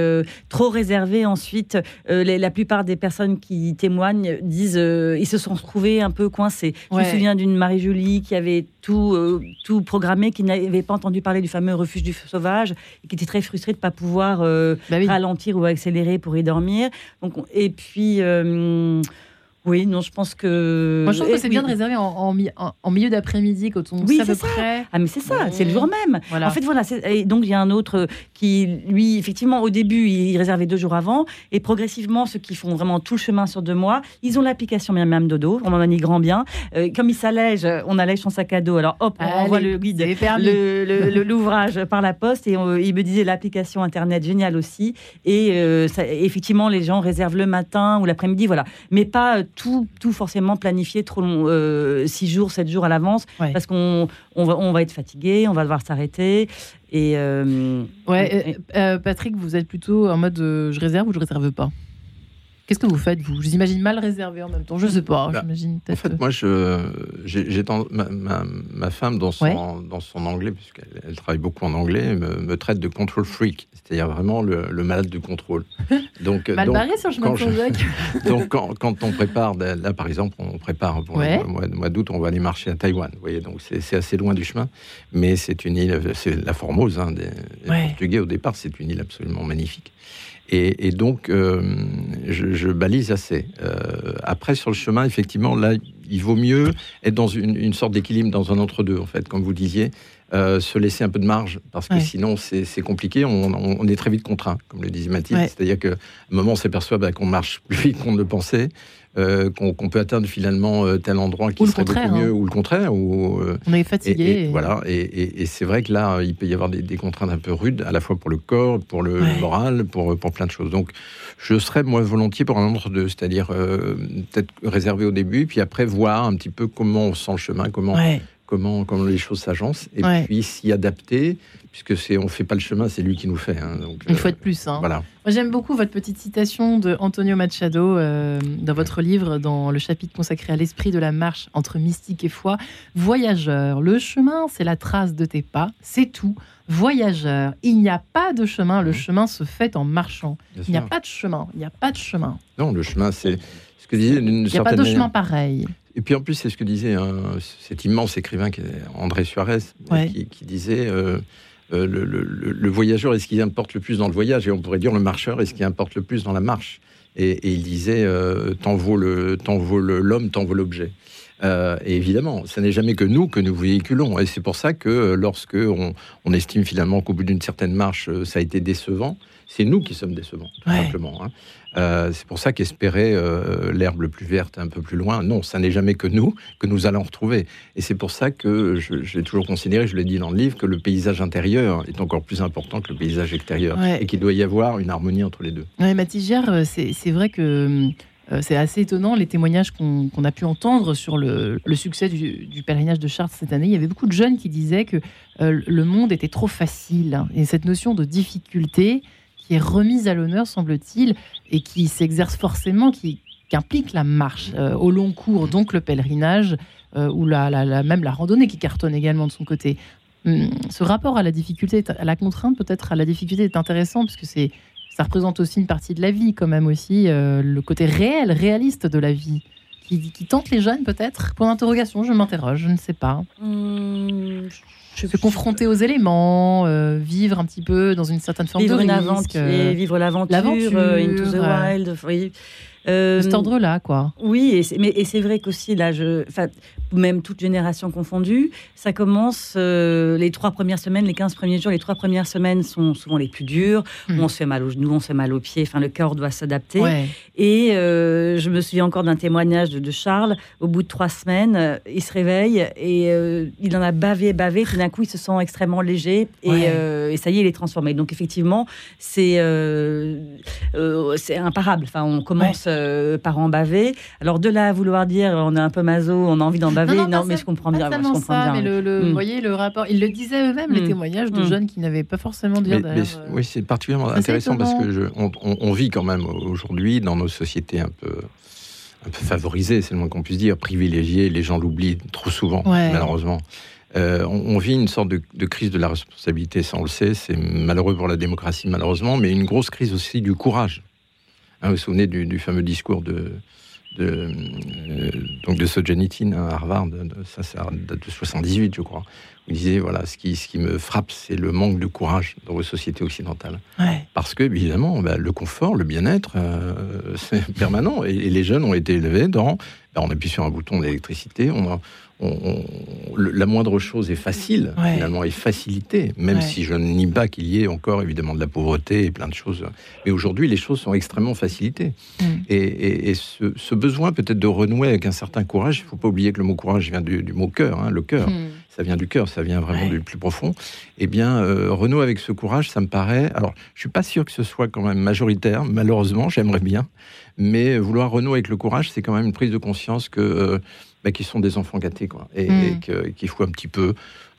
trop réserver ensuite. la plupart des personnes qui témoignent disent ils se sont retrouvés un peu coincés. Je me souviens d'une Marie-Julie qui avait tout, tout programmé, qui n'avait pas entendu parler du fameux refuge du sauvage, et qui était très frustré de ne pas pouvoir bah ralentir ou accélérer pour y dormir. Donc, et puis oui, non, je pense que. Moi, je trouve que c'est bien de réserver en, en, milieu d'après-midi quand on oui, sait à peu près. Ah, mais c'est ça, c'est le jour même. En fait, voilà. Et donc, il y a un autre qui, lui, effectivement, au début, il réservait deux jours avant. Et progressivement, ceux qui font vraiment tout le chemin sur deux mois, ils ont l'application Miam Dodo. On en y grand bien. Euh, comme il s'allège, on allège son sac à dos. Alors, hop, on envoie le guide, l'ouvrage le, par la poste. Et il me disait l'application Internet, génial aussi. Et euh, ça, effectivement, les gens réservent le matin ou l'après-midi, voilà. Mais pas tout, tout forcément planifié trop long, euh, six jours, sept jours à l'avance, parce qu'on on va, on va être fatigué, on va devoir s'arrêter. Et euh, ouais, euh, Patrick, vous êtes plutôt en mode je réserve ou je réserve pas? Qu'est-ce que vous faites, vous? Je vous imagine mal réservé en même temps. Je sais pas. Bah, en fait, moi, je, j'ai, ma, ma, femme, dans son, dans son anglais, puisqu'elle elle travaille beaucoup en anglais, me, me traite de control freak, c'est-à-dire vraiment le, le, malade du contrôle. Donc, mal donc, barré sur le chemin de Donc, quand, quand, on prépare, là, par exemple, on prépare pour le mois, mois d'août, on va aller marcher à Taïwan. Vous voyez, donc c'est, assez loin du chemin, mais c'est une île, c'est la Formose hein, des, des Portugais au départ, c'est une île absolument magnifique. Et, donc, euh, je, balise assez. Euh, après, sur le chemin, effectivement, là, il vaut mieux être dans une, sorte d'équilibre, dans un entre-deux, en fait, comme vous disiez. Euh, se laisser un peu de marge, parce que sinon c'est compliqué, on, est très vite contraint, comme le disait Mathilde. C'est-à-dire qu'à un moment, on s'aperçoit bah, qu'on marche plus vite qu'on ne le pensait, euh, qu'on peut atteindre finalement euh, tel endroit qui serait beaucoup mieux, hein. ou le contraire. Ou, euh, on est fatigué. Et, Voilà, et, c'est vrai que là, il peut y avoir des, contraintes un peu rudes, à la fois pour le corps, pour le moral, pour, pour plein de choses. Donc, je serais moi volontiers pour un entre deux, c'est-à-dire peut-être réservé au début, puis après voir un petit peu comment on sent le chemin, comment, comment, comment les choses s'agencent, et puis s'y adapter, puisque c'est on fait pas le chemin, c'est lui qui nous fait. Hein, donc, Une fois de plus. Hein. Voilà. Moi j'aime beaucoup votre petite citation de Antonio Machado euh, dans votre livre, dans le chapitre consacré à l'esprit de la marche entre mystique et foi. Voyageur, le chemin, c'est la trace de tes pas, c'est tout. Voyageur, il n'y a pas de chemin, le mmh. chemin se fait en marchant. il n'y a pas de chemin, il n'y a pas de chemin. Non, le chemin, c'est ce que disait Il n'y a pas de chemin pareil. Et puis en plus, c'est ce que disait cet immense écrivain André Suarez, qui, disait euh, euh, le, voyageur est ce qui importe le plus dans le voyage, et on pourrait dire le marcheur est ce qui importe le plus dans la marche. Et, il disait euh, tant vaut l'homme, tant vaut l'objet. et évidemment, ce n'est jamais que nous que nous véhiculons. Et c'est pour ça que lorsque on, estime finalement qu'au bout d'une certaine marche, ça a été décevant, c'est nous qui sommes décevants, tout simplement. Hein. Euh, c'est pour ça qu'espérer euh, l'herbe plus verte un peu plus loin, non, ça n'est jamais que nous, que nous allons retrouver. Et c'est pour ça que je, l'ai toujours considéré, je l'ai dit dans le livre, que le paysage intérieur est encore plus important que le paysage extérieur et qu'il doit y avoir une harmonie entre les deux. Oui, Mathis euh, c'est vrai que c'est assez étonnant les témoignages qu'on a pu entendre sur le, succès du, du, pèlerinage de Chartres cette année. Il y avait beaucoup de jeunes qui disaient que le monde était trop facile. Et cette notion de difficulté, est remise à l'honneur, semble-t-il, et qui s'exerce forcément, qui, implique la marche euh, au long cours, donc le pèlerinage, euh, ou la, même la randonnée qui cartonne également de son côté. Hum, ce rapport à la difficulté, à la contrainte, peut-être à la difficulté, est intéressant, puisque c'est, ça représente aussi une partie de la vie, quand même aussi, euh, le côté réel, réaliste de la vie. Qui, tente les jeunes peut-être? Pour l'interrogation, je m'interroge, je ne sais pas. Hum, se confronter aux éléments, euh, vivre un petit peu dans une certaine forme vivre de risque, euh, vivre l'aventure, euh, into the wild. Oui. Euh, de cet ordre-là, quoi. Oui, et mais et c'est vrai qu'aussi là, je, même toute génération confondue, ça commence euh, les trois premières semaines, les 15 premiers jours, les trois premières semaines sont souvent les plus dures. Hmm. On se fait mal aux genoux, on se fait mal aux pieds. Enfin, le corps doit s'adapter. Et euh, je me souviens encore d'un témoignage de, Charles. Au bout de trois semaines, il se réveille et il en a bavé, bavé. Tout d'un coup, il se sent extrêmement léger et, et, ça y est, il est transformé. Donc effectivement, c'est c'est imparable. Enfin, on commence euh, parents bavés. Alors de là à vouloir dire on est un peu maso, on a envie d'en baver, non, mais je comprends bien. Je comprends ça, bien. mais le, vous voyez le rapport, ils le disaient eux-mêmes, les hmm. témoignages de hmm. jeunes qui n'avaient pas forcément dire. Mais, euh, oui, c'est particulièrement intéressant parce que je, on, vit quand même aujourd'hui dans nos sociétés un peu un peu favorisées, c'est le moins qu'on puisse dire, privilégiées. Les gens l'oublient trop souvent, malheureusement. Euh, on, vit une sorte de, de, crise de la responsabilité, ça on le sait, c'est malheureux pour la démocratie malheureusement, mais une grosse crise aussi du courage. Hein, vous vous souvenez du, fameux discours de, de, donc de Solzhenitsyn à Harvard, ça, ça date de 78, je crois. Vous disiez, voilà, ce qui, ce qui me frappe, c'est le manque de courage dans vos sociétés occidentales. Parce que, évidemment, bah, le confort, le bien-être, c'est permanent. Et, les jeunes ont été élevés dans. Bah, on appuie sur un bouton d'électricité, on, la moindre chose est facile, finalement, est facilitée, même si je ne nie pas qu'il y ait encore évidemment de la pauvreté et plein de choses. Mais aujourd'hui, les choses sont extrêmement facilitées. Mm. Et, ce, besoin peut-être de renouer avec un certain courage, il ne faut pas oublier que le mot courage vient du, mot cœur, hein, le cœur. Mm. Ça vient du cœur, ça vient vraiment du plus profond. Eh bien, euh, renouer avec ce courage, ça me paraît. Alors, je suis pas sûr que ce soit quand même majoritaire, malheureusement, j'aimerais bien. Mais vouloir renouer avec le courage, c'est quand même une prise de conscience que. Euh, bah, qui sont des enfants gâtés, quoi, et, hmm. qu'il faut un petit peu,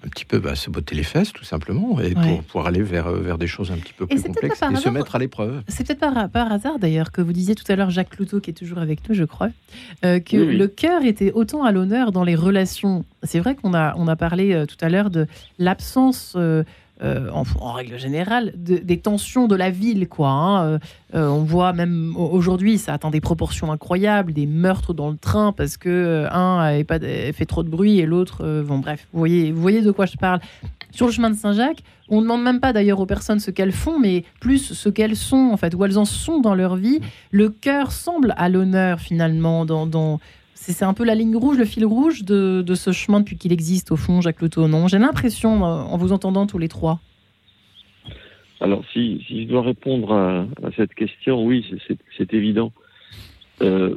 un petit peu bah, se botter les fesses, tout simplement, et pour pouvoir aller vers, vers des choses un petit peu plus complexes et se mettre à l'épreuve. C'est peut-être par, par, hasard, d'ailleurs, que vous disiez tout à l'heure, Jacques Cloutot, qui est toujours avec nous, je crois, euh, que le cœur était autant à l'honneur dans les relations. C'est vrai qu'on a, on a parlé euh, tout à l'heure de l'absence. Euh, euh, en, règle générale, des tensions de la ville. Quoi, hein. euh, euh, on voit même aujourd'hui, ça atteint des proportions incroyables, des meurtres dans le train parce que un fait trop de bruit et l'autre, bon bref, vous voyez, voyez de quoi je parle. Sur le chemin de Saint-Jacques, on ne demande même pas d'ailleurs aux personnes ce qu'elles font, mais plus ce qu'elles sont, en fait, où elles en sont dans leur vie. Le cœur semble à l'honneur finalement dans c'est un peu la ligne rouge, le fil rouge de, ce chemin depuis qu'il existe, au fond, Jacques Leto, non J'ai l'impression, euh, en vous entendant tous les trois. Alors, si, je dois répondre à, cette question, oui, c'est évident. Euh,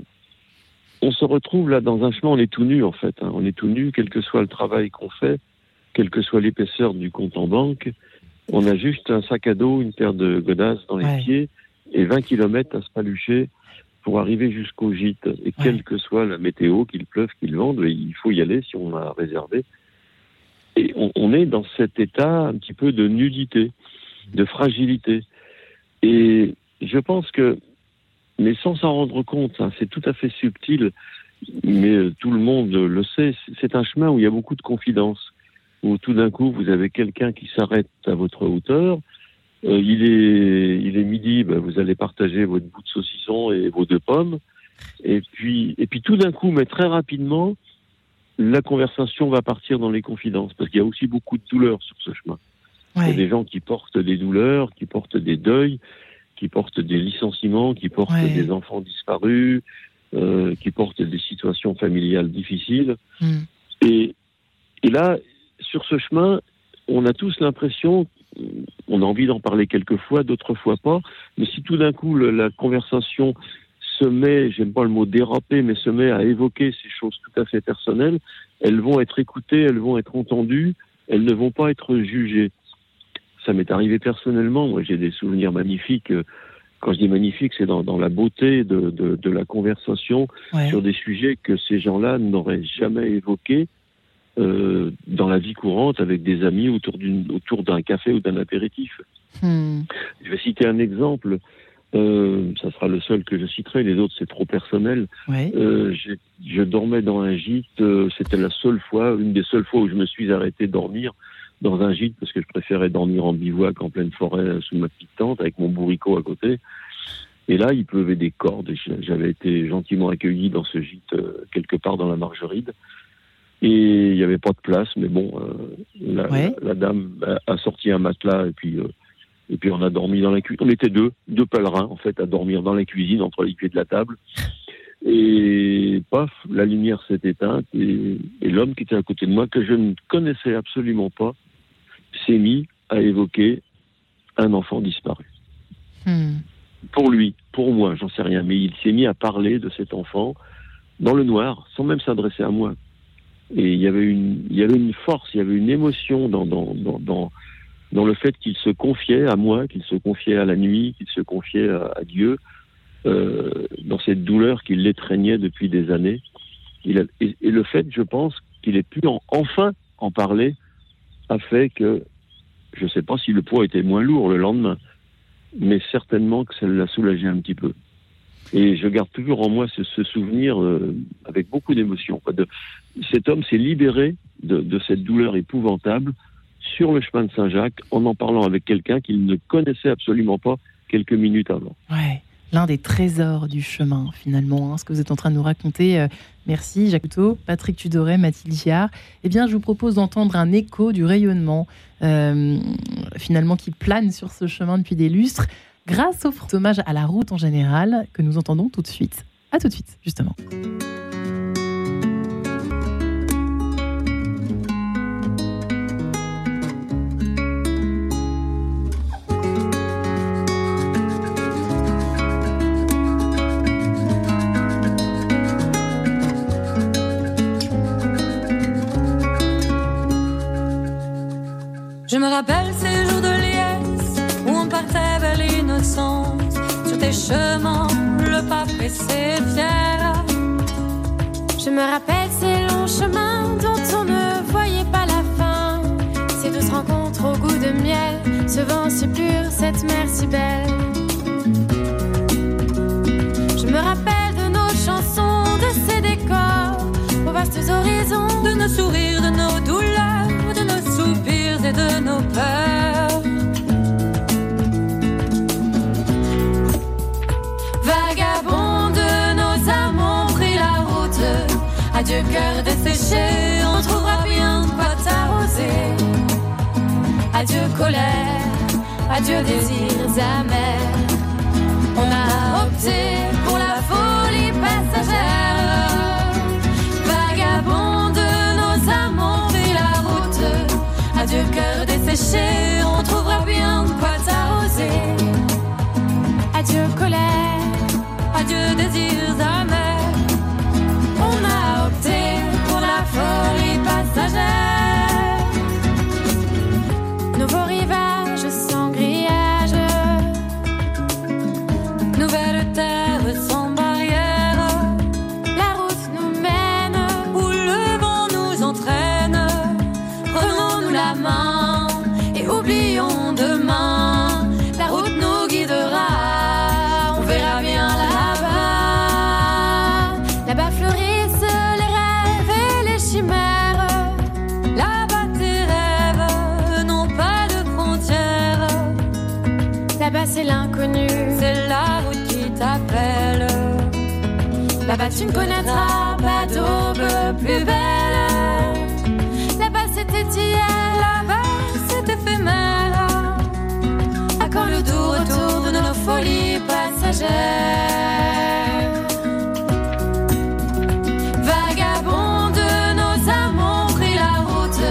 on se retrouve là dans un chemin, on est tout nu en fait. Hein. On est tout nu, quel que soit le travail qu'on fait, quelle que soit l'épaisseur du compte en banque. On a juste un sac à dos, une paire de godasses dans les pieds et 20 km à se palucher pour arriver jusqu'au gîte. Et quelle que soit la météo, qu'il pleuve, qu'il vende, il faut y aller si on a réservé. Et on, est dans cet état un petit peu de nudité, de fragilité. Et je pense que, mais sans s'en rendre compte, hein, c'est tout à fait subtil, mais tout le monde le sait, c'est un chemin où il y a beaucoup de confidence, où tout d'un coup vous avez quelqu'un qui s'arrête à votre hauteur, euh, il, est, il est midi, ben, vous allez partager votre bout de saucisson et vos deux pommes. Et puis, et puis tout d'un coup, mais très rapidement, la conversation va partir dans les confidences, parce qu'il y a aussi beaucoup de douleurs sur ce chemin. Il y a des gens qui portent des douleurs, qui portent des deuils, qui portent des licenciements, qui portent des enfants disparus, euh, qui portent des situations familiales difficiles. Hmm. Et, et là, sur ce chemin, on a tous l'impression on a envie d'en parler quelques fois, d'autres fois pas. Mais si tout d'un coup la conversation se met, j'aime pas le mot déraper, mais se met à évoquer ces choses tout à fait personnelles, elles vont être écoutées, elles vont être entendues, elles ne vont pas être jugées. Ça m'est arrivé personnellement, moi j'ai des souvenirs magnifiques. Quand je dis magnifique, c'est dans, la beauté de, la conversation sur des sujets que ces gens-là n'auraient jamais évoqués euh, dans la vie courante avec des amis autour d'une autour d'un café ou d'un apéritif. Hmm. Je vais citer un exemple. Euh, ça sera le seul que je citerai. Les autres, c'est trop personnel. Euh, je dormais dans un gîte. C'était la seule fois, une des seules fois où je me suis arrêté dormir dans un gîte parce que je préférais dormir en bivouac en pleine forêt sous ma petite tente avec mon bourricot à côté. Et là, il pleuvait des cordes. J'avais été gentiment accueilli dans ce gîte quelque part dans la Margeride. Et il n'y avait pas de place, mais bon, euh, la, dame a sorti un matelas et puis euh, et puis on a dormi dans la cuisine. On était deux, deux pèlerins en fait, à dormir dans la cuisine entre les pieds de la table. Et paf, la lumière s'est éteinte et, l'homme qui était à côté de moi, que je ne connaissais absolument pas, s'est mis à évoquer un enfant disparu. Hmm. Pour lui, pour moi, j'en sais rien, mais il s'est mis à parler de cet enfant dans le noir, sans même s'adresser à moi. Et il y avait une, il y avait une force, il y avait une émotion dans, dans, dans, dans, dans le fait qu'il se confiait à moi, qu'il se confiait à la nuit, qu'il se confiait à, Dieu, euh, dans cette douleur qui l'étreignait depuis des années. Et, le fait, je pense, qu'il ait pu enfin en parler, a fait que, je ne sais pas si le poids était moins lourd le lendemain, mais certainement que ça l'a soulagé un petit peu. Et je garde toujours en moi ce, souvenir euh, avec beaucoup d'émotion. Cet homme s'est libéré de, de, cette douleur épouvantable sur le chemin de Saint-Jacques en en parlant avec quelqu'un qu'il ne connaissait absolument pas quelques minutes avant. Ouais. l'un des trésors du chemin, finalement, hein, ce que vous êtes en train de nous raconter. Euh, merci, Jacques Couteau, Patrick Tudoret, Mathilde Giard. Eh bien, je vous propose d'entendre un écho du rayonnement, euh, finalement, qui plane sur ce chemin depuis des lustres, grâce au hommage à la route en général, que nous entendons tout de suite. À tout de suite, justement. Je me rappelle Chemins, le pas pressé fier. Je me rappelle ces longs chemins dont on ne voyait pas la fin. Ces douces rencontres au goût de miel, ce vent si pur, cette mer si belle. Je me rappelle de nos chansons, de ces décors, aux vastes horizons, de nos sourires, de nos douleurs de nos peurs. Adieu cœur desséché, on trouvera bien quoi t'arroser. Adieu colère, adieu désirs amers. On a opté pour la folie passagère. Adieu cœur desséché, on trouvera bien de quoi t'arroser. Adieu colère, adieu désirs amers. Tu ne connaîtras pas d'aube plus belle. Là-bas, c'était hier. Là-bas, c'est éphémère. À quand le doux retour de nos folies passagères? Vagabond de nos ont pris la route.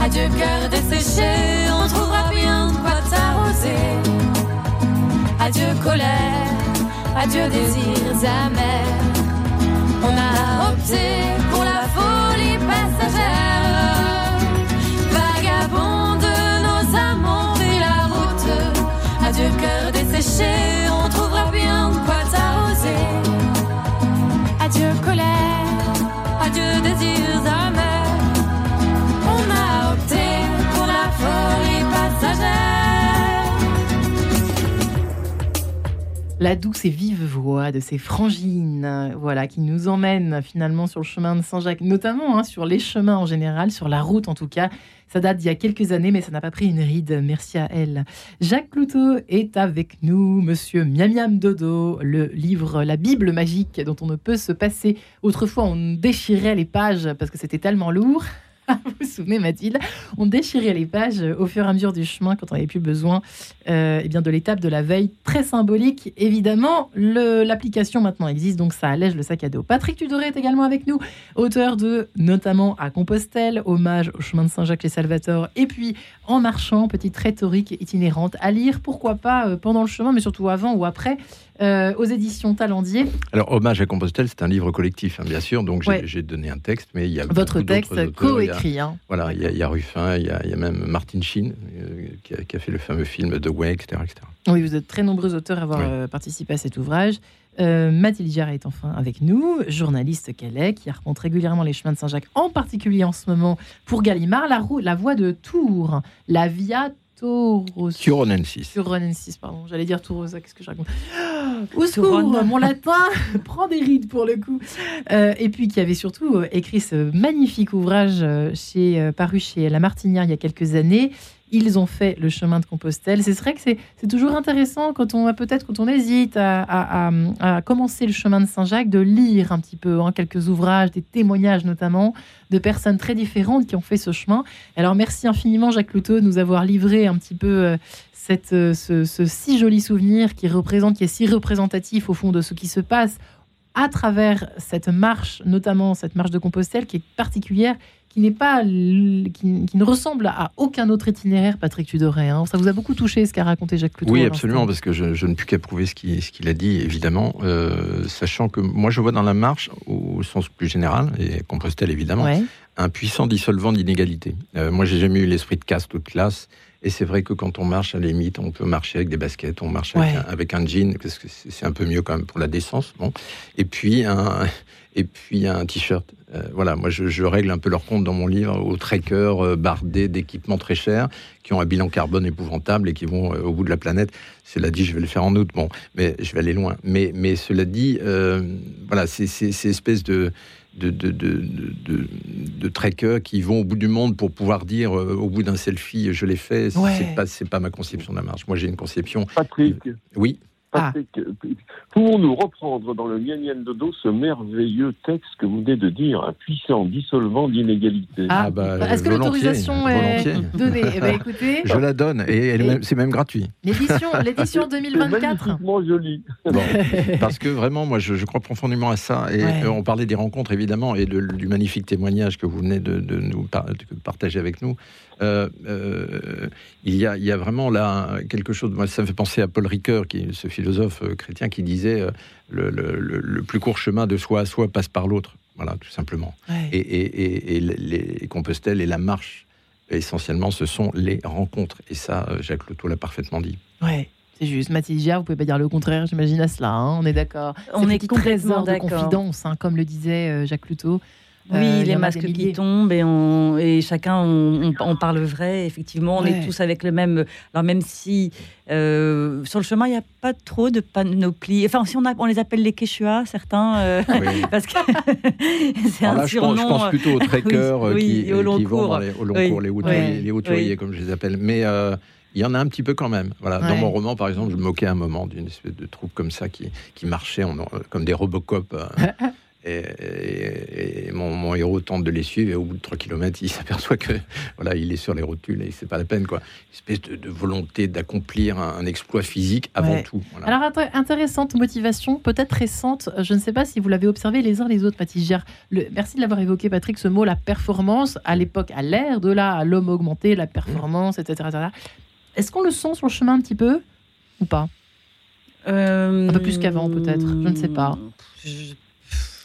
Adieu, cœur desséché, on trouvera bien quoi t'arroser. Adieu colère, adieu désirs amers. On a opté pour la folie passagère. Vagabond de nos ont pris la route. Adieu cœur desséché, la douce et vive voix de ces frangines, voilà, qui nous emmènent finalement sur le chemin de Saint-Jacques, notamment hein, sur les chemins en général, sur la route en tout cas. Ça date d'il y a quelques années, mais ça n'a pas pris une ride. Merci à elle. Jacques Cloutot est avec nous, Monsieur Miam Miam Dodo, le livre La Bible magique dont on ne peut se passer. Autrefois, on déchirait les pages parce que c'était tellement lourd. vous vous souvenez, Mathilde On déchirait les pages au fur et à mesure du chemin quand on n'avait plus besoin euh, eh bien de l'étape de la veille. Très symbolique, évidemment. L'application maintenant existe, donc ça allège le sac à dos. Patrick Tudoret est également avec nous, auteur de notamment à Compostelle, hommage au chemin de Saint-Jacques les Salvatore, et puis En marchant, petite rhétorique itinérante à lire, pourquoi pas euh, pendant le chemin, mais surtout avant ou après. Euh, aux éditions Talendier. Alors, Hommage à Compostelle, c'est un livre collectif, hein, bien sûr. Donc, j'ai donné un texte, mais il y a votre texte coécrit. Hein. Voilà, il y, a, Ruffin, il y a, même Martin Sheen euh, qui, a, fait le fameux film The Way, etc., Oui, vous êtes très nombreux auteurs à avoir euh, participé à cet ouvrage. Mathilde Jarre est enfin avec nous, journaliste qu'elle est, qui raconte régulièrement les chemins de Saint-Jacques, en particulier en ce moment pour Gallimard, la, la voie de Tours, la Via Turonensis. Turonensis, pardon. J'allais dire Tourosa, qu'est-ce que je raconte? Au secours, mon latin prend des rides pour le coup. Euh, et puis qui avait surtout euh, écrit ce magnifique ouvrage euh, chez, paru chez La Martinière il y a quelques années. Ils ont fait le chemin de Compostelle. C'est vrai que c'est toujours intéressant quand on peut-être quand on hésite à, commencer le chemin de Saint-Jacques de lire un petit peu hein, quelques ouvrages, des témoignages notamment de personnes très différentes qui ont fait ce chemin. Alors merci infiniment Jacques Loutot de nous avoir livré un petit peu euh, cette, euh, ce, ce, si joli souvenir qui représente, qui est si représentatif au fond de ce qui se passe à travers cette marche, notamment cette marche de Compostelle qui est particulière qui n'est pas, qui, ne ressemble à aucun autre itinéraire, Patrick Tudoret. Hein. Ça vous a beaucoup touché ce qu'a raconté Jacques Cloutot Oui, absolument, parce que je, ne puis qu'approuver ce qu'il a dit, évidemment, euh, sachant que moi je vois dans la marche, au sens plus général, et Compostelle évidemment, un puissant dissolvant d'inégalité. Euh, moi j'ai jamais eu l'esprit de caste ou de classe. Et c'est vrai que quand on marche, à la limite, on peut marcher avec des baskets, on marche avec, un, jean, parce que c'est un peu mieux quand même pour la décence. Bon. Et puis un, et puis un t-shirt. Euh, voilà, moi je, règle un peu leur compte dans mon livre aux trekkers euh, bardés d'équipements très chers, qui ont un bilan carbone épouvantable et qui vont euh, au bout de la planète. Cela dit, je vais le faire en août, bon, mais je vais aller loin. Mais, mais cela dit, voilà, c'est ces espèces de de, de, de, de, trekkers qui vont au bout du monde pour pouvoir dire au bout d'un selfie, je l'ai fait. C'est pas, pas ma conception de la marche. Moi, j'ai une conception. Patrick. Oui. Ah. Pouvons-nous reprendre dans le Nien de dos ce merveilleux texte que vous venez de dire, un puissant dissolvant d'inégalité ah, bah, Est-ce que l'autorisation est donnée eh ben, écoutez, Je la donne et, c'est même gratuit. L'édition 2024 joli. parce que vraiment, moi, je, crois profondément à ça. Et euh, on parlait des rencontres, évidemment, et du magnifique témoignage que vous venez de, nous partager avec nous. Euh, euh, il, y a, il y a vraiment là quelque chose. Moi, ça me fait penser à Paul Ricoeur, qui est ce philosophe euh, chrétien, qui disait le, plus court chemin de soi à soi passe par l'autre. Voilà, tout simplement. Et, les Compostelles et la marche, essentiellement, ce sont les rencontres. Et ça, Jacques Loto l'a parfaitement dit. Ouais. C'est juste, Mathilde vous pouvez pas dire le contraire, j'imagine à cela. Hein, on est d'accord. On est complètement d'accord. de confidence, hein, comme le disait Jacques Loutot. Oui, euh, les masques qui tombent et, on, et chacun, on, parle vrai. Effectivement, on est tous avec le même. Alors, même si euh, sur le chemin, il n'y a pas trop de panoplie. Enfin, si on, a, on les appelle les Quechua, certains, euh, parce que c'est un surnom. Je pense, plutôt aux trekkers qui, qui, vont dans les, au long cours, les hauturiers, comme je les appelle. Mais. il y en a un petit peu quand même. Voilà. Dans mon roman, par exemple, je me moquais un moment d'une espèce de troupe comme ça qui, qui marchait comme des Robocop. Et, mon, héros tente de les suivre et au bout de 3 km, il s'aperçoit que voilà, il est sur les rotules et c'est pas la peine quoi. Une espèce de, volonté d'accomplir un, exploit physique avant tout. Alors intéressante motivation, peut-être récente. Je ne sais pas si vous l'avez observé les uns les autres, Patigère. Le, merci de l'avoir évoqué, Patrick. Ce mot, la performance, à l'époque, à l'ère de là, l'homme augmenté, la performance, etc. Est-ce qu'on le sent sur le chemin un petit peu ou pas? Euh, Un peu plus qu'avant, peut-être. Je ne sais pas.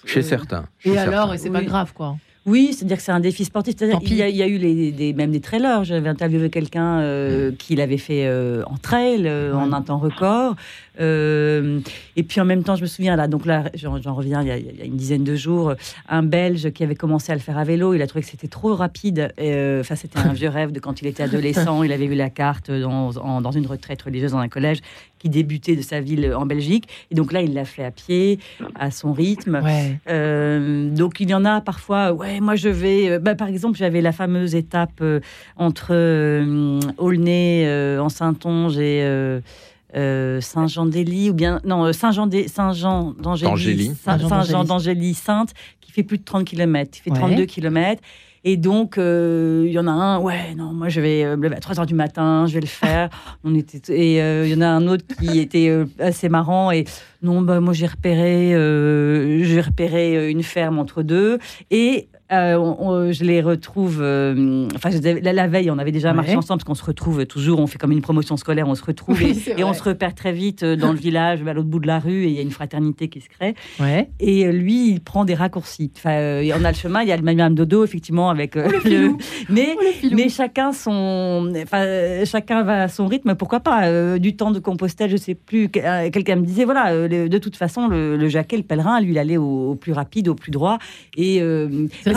Chez certains. et alors, et c'est pas grave, quoi. Oui, c'est-à-dire que c'est un défi sportif. Qu'il y, y, a eu les, des, même des trailers. J'avais interviewé quelqu'un euh, qui l'avait fait euh, en trail, euh, en un temps record. et puis en même temps, je me souviens, là, donc là, j'en reviens, il y, a, il y, a, une dizaine de jours, un Belge qui avait commencé à le faire à vélo, il a trouvé que c'était trop rapide. Enfin, c'était un vieux rêve de quand il était adolescent. il avait vu la carte dans, dans une retraite religieuse dans un collège qui débutait de sa ville en Belgique. Et donc là, il l'a fait à pied, à son rythme. donc il y en a parfois, ouais, moi je vais. Euh, bah, par exemple, j'avais la fameuse étape euh, entre euh, Aulnay en Saintonge et. Saint-Jean d'Élie ou bien non Saint-Jean Saint-Jean d'Angély Saint-Jean d'Angély Sainte qui fait plus de 30 km, il fait 32 km et donc, il y en a un, ouais, non, moi je vais me lever à 3 h du matin, je vais le faire. On était, et il y en a un autre qui était assez marrant. Et non, bah, moi j'ai repéré, j'ai repéré une ferme entre deux. Et euh, je les retrouve. Euh, enfin, la, veille, on avait déjà marché ensemble parce qu'on se retrouve toujours. On fait comme une promotion scolaire, on se retrouve et, on se repère très vite euh, dans le village, à l'autre bout de la rue, et il y a une fraternité qui se crée. Et lui, il prend des raccourcis. Enfin, on a le chemin, il y a le même dodo, effectivement, avec oh, le. Mais, oh, mais chacun son. Enfin, chacun va à son rythme. Pourquoi pas Du temps de Compostelle, je sais plus. Quelqu'un me disait voilà, de toute façon, le, le, jaquet, le pèlerin, lui, il allait au, plus rapide, au plus droit. Et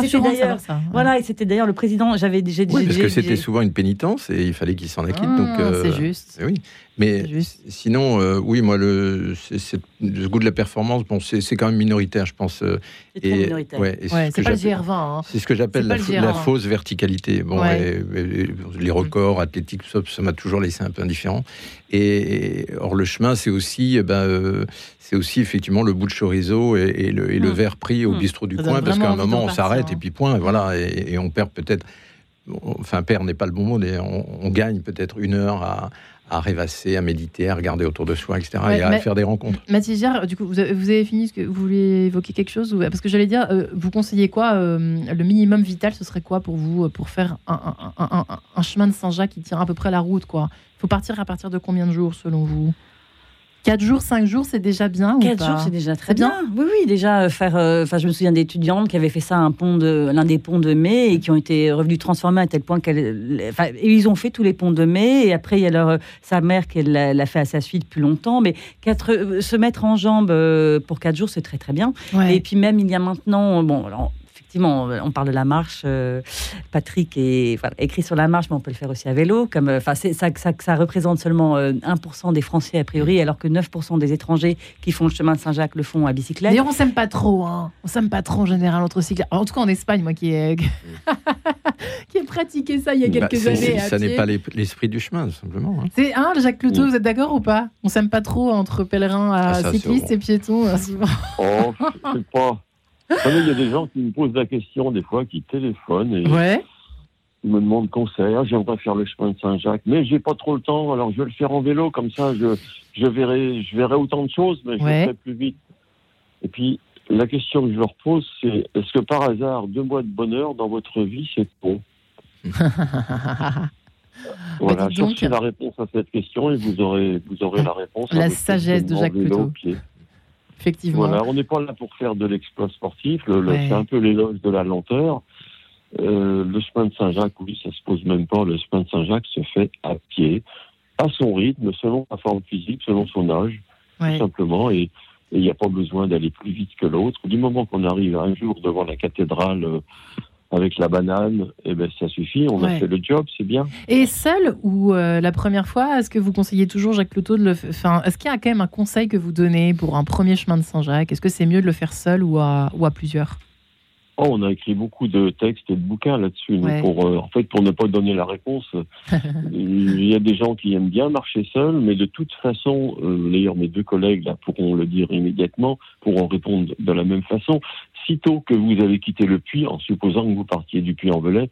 c'était d'ailleurs, voilà, et c'était d'ailleurs le président. J'avais, j'ai, oui, parce que c'était souvent une pénitence et il fallait qu'il s'en acquitte. donc, ah, c'est juste. Oui, mais sinon, euh, oui, moi, le, le, goût de la performance, bon, c'est quand même minoritaire, je pense. Euh, c'est et, minoritaire. Ouais, c'est pas le GR20. Hein. C'est ce que j'appelle la, fausse verticalité. Bon, les records athlétiques, ça, m'a toujours laissé un peu indifférent. Et or, le chemin, c'est aussi, eh ben, euh, c'est aussi effectivement le bout de chorizo et, le, et le, mmh. verre pris au mmh. bistrot du coin, parce qu'à un moment, on s'arrête et puis point, voilà, et, on perd peut-être. Enfin, perd n'est pas le bon mot, mais on gagne peut-être une heure à, à rêvasser, à méditer, à regarder autour de soi, etc. et à faire des rencontres. Mathis du coup, vous avez, fini ce que vous voulez évoquer quelque chose Parce que j'allais dire, euh, vous conseillez quoi euh, Le minimum vital, ce serait quoi pour vous pour faire un, chemin de Saint-Jacques qui tient à peu près la route quoi? Il faut partir à partir de combien de jours selon vous? 4 jours, 5 jours, c'est déjà bien 4 jours, c'est déjà très bien. Oui, oui, déjà euh, faire. Euh, enfin, je me souviens d'étudiantes qui avaient fait ça à un pont de l'un des ponts de mai et qui ont été revenus transformés à tel point qu'elles. Enfin, ils ont fait tous les ponts de mai et après il y a leur sa mère qui l'a fait à sa suite plus longtemps. Mais quatre, euh, se mettre en jambe pour 4 jours, c'est très très bien. Et puis même il y a maintenant, bon, alors, effectivement, on parle de la marche. Euh, Patrick est écrit sur la marche, mais on peut le faire aussi à vélo. Comme, euh, enfin, ça, ça, ça, représente seulement 1% euh, des Français a priori, alors que 9% des étrangers qui font le chemin de Saint-Jacques le font à bicyclette. D'ailleurs, on s'aime pas trop. Hein. On s'aime pas trop en général entre cyclistes. En tout cas, en Espagne, moi qui ai, qui ai pratiqué ça il y a bah, quelques années. Ça n'est pas l'esprit du chemin, simplement. Hein. C'est hein, Jacques Cloutot, vous êtes d'accord ou pas? On s'aime pas trop entre pèlerins à ah, cyclistes et piétons. Oh, je sais pas il y a des gens qui me posent la question, des fois, qui téléphonent et ils me demandent conseil. Ah, j'aimerais faire le chemin de Saint-Jacques, mais j'ai pas trop le temps, alors je vais le faire en vélo, comme ça, je, je, verrai, je verrai autant de choses, mais je le ferai plus vite. Et puis, la question que je leur pose, c'est est-ce que par hasard, deux mois de bonheur dans votre vie, c'est bon? Voilà, bah, cherchez la réponse à cette question et vous aurez, vous aurez la réponse. La sagesse de Jacques Plutôt. Effectivement. Voilà, on n'est pas là pour faire de l'exploit sportif. C'est un peu l'éloge de la lenteur. Euh, le chemin de Saint-Jacques, oui, ça se pose même pas. Le chemin de Saint-Jacques se fait à pied, à son rythme, selon sa forme physique, selon son âge, tout simplement. Et il n'y a pas besoin d'aller plus vite que l'autre. Du moment qu'on arrive un jour devant la cathédrale euh, avec la banane, eh ben, ça suffit, on a fait le job, c'est bien. Et seul ou euh, la première fois, est-ce que vous conseillez toujours Jacques Cloto de le faire Est-ce qu'il y a quand même un conseil que vous donnez pour un premier chemin de Saint-Jacques? Est-ce que c'est mieux de le faire seul ou à, ou à plusieurs? Oh, on a écrit beaucoup de textes et de bouquins là-dessus. Pour, euh, en fait, pour ne pas donner la réponse, il y a des gens qui aiment bien marcher seuls, mais de toute façon, euh, d'ailleurs, mes deux collègues là pourront le dire immédiatement, pourront répondre de la même façon. Sitôt que vous avez quitté le puits, en supposant que vous partiez du puits en Velay,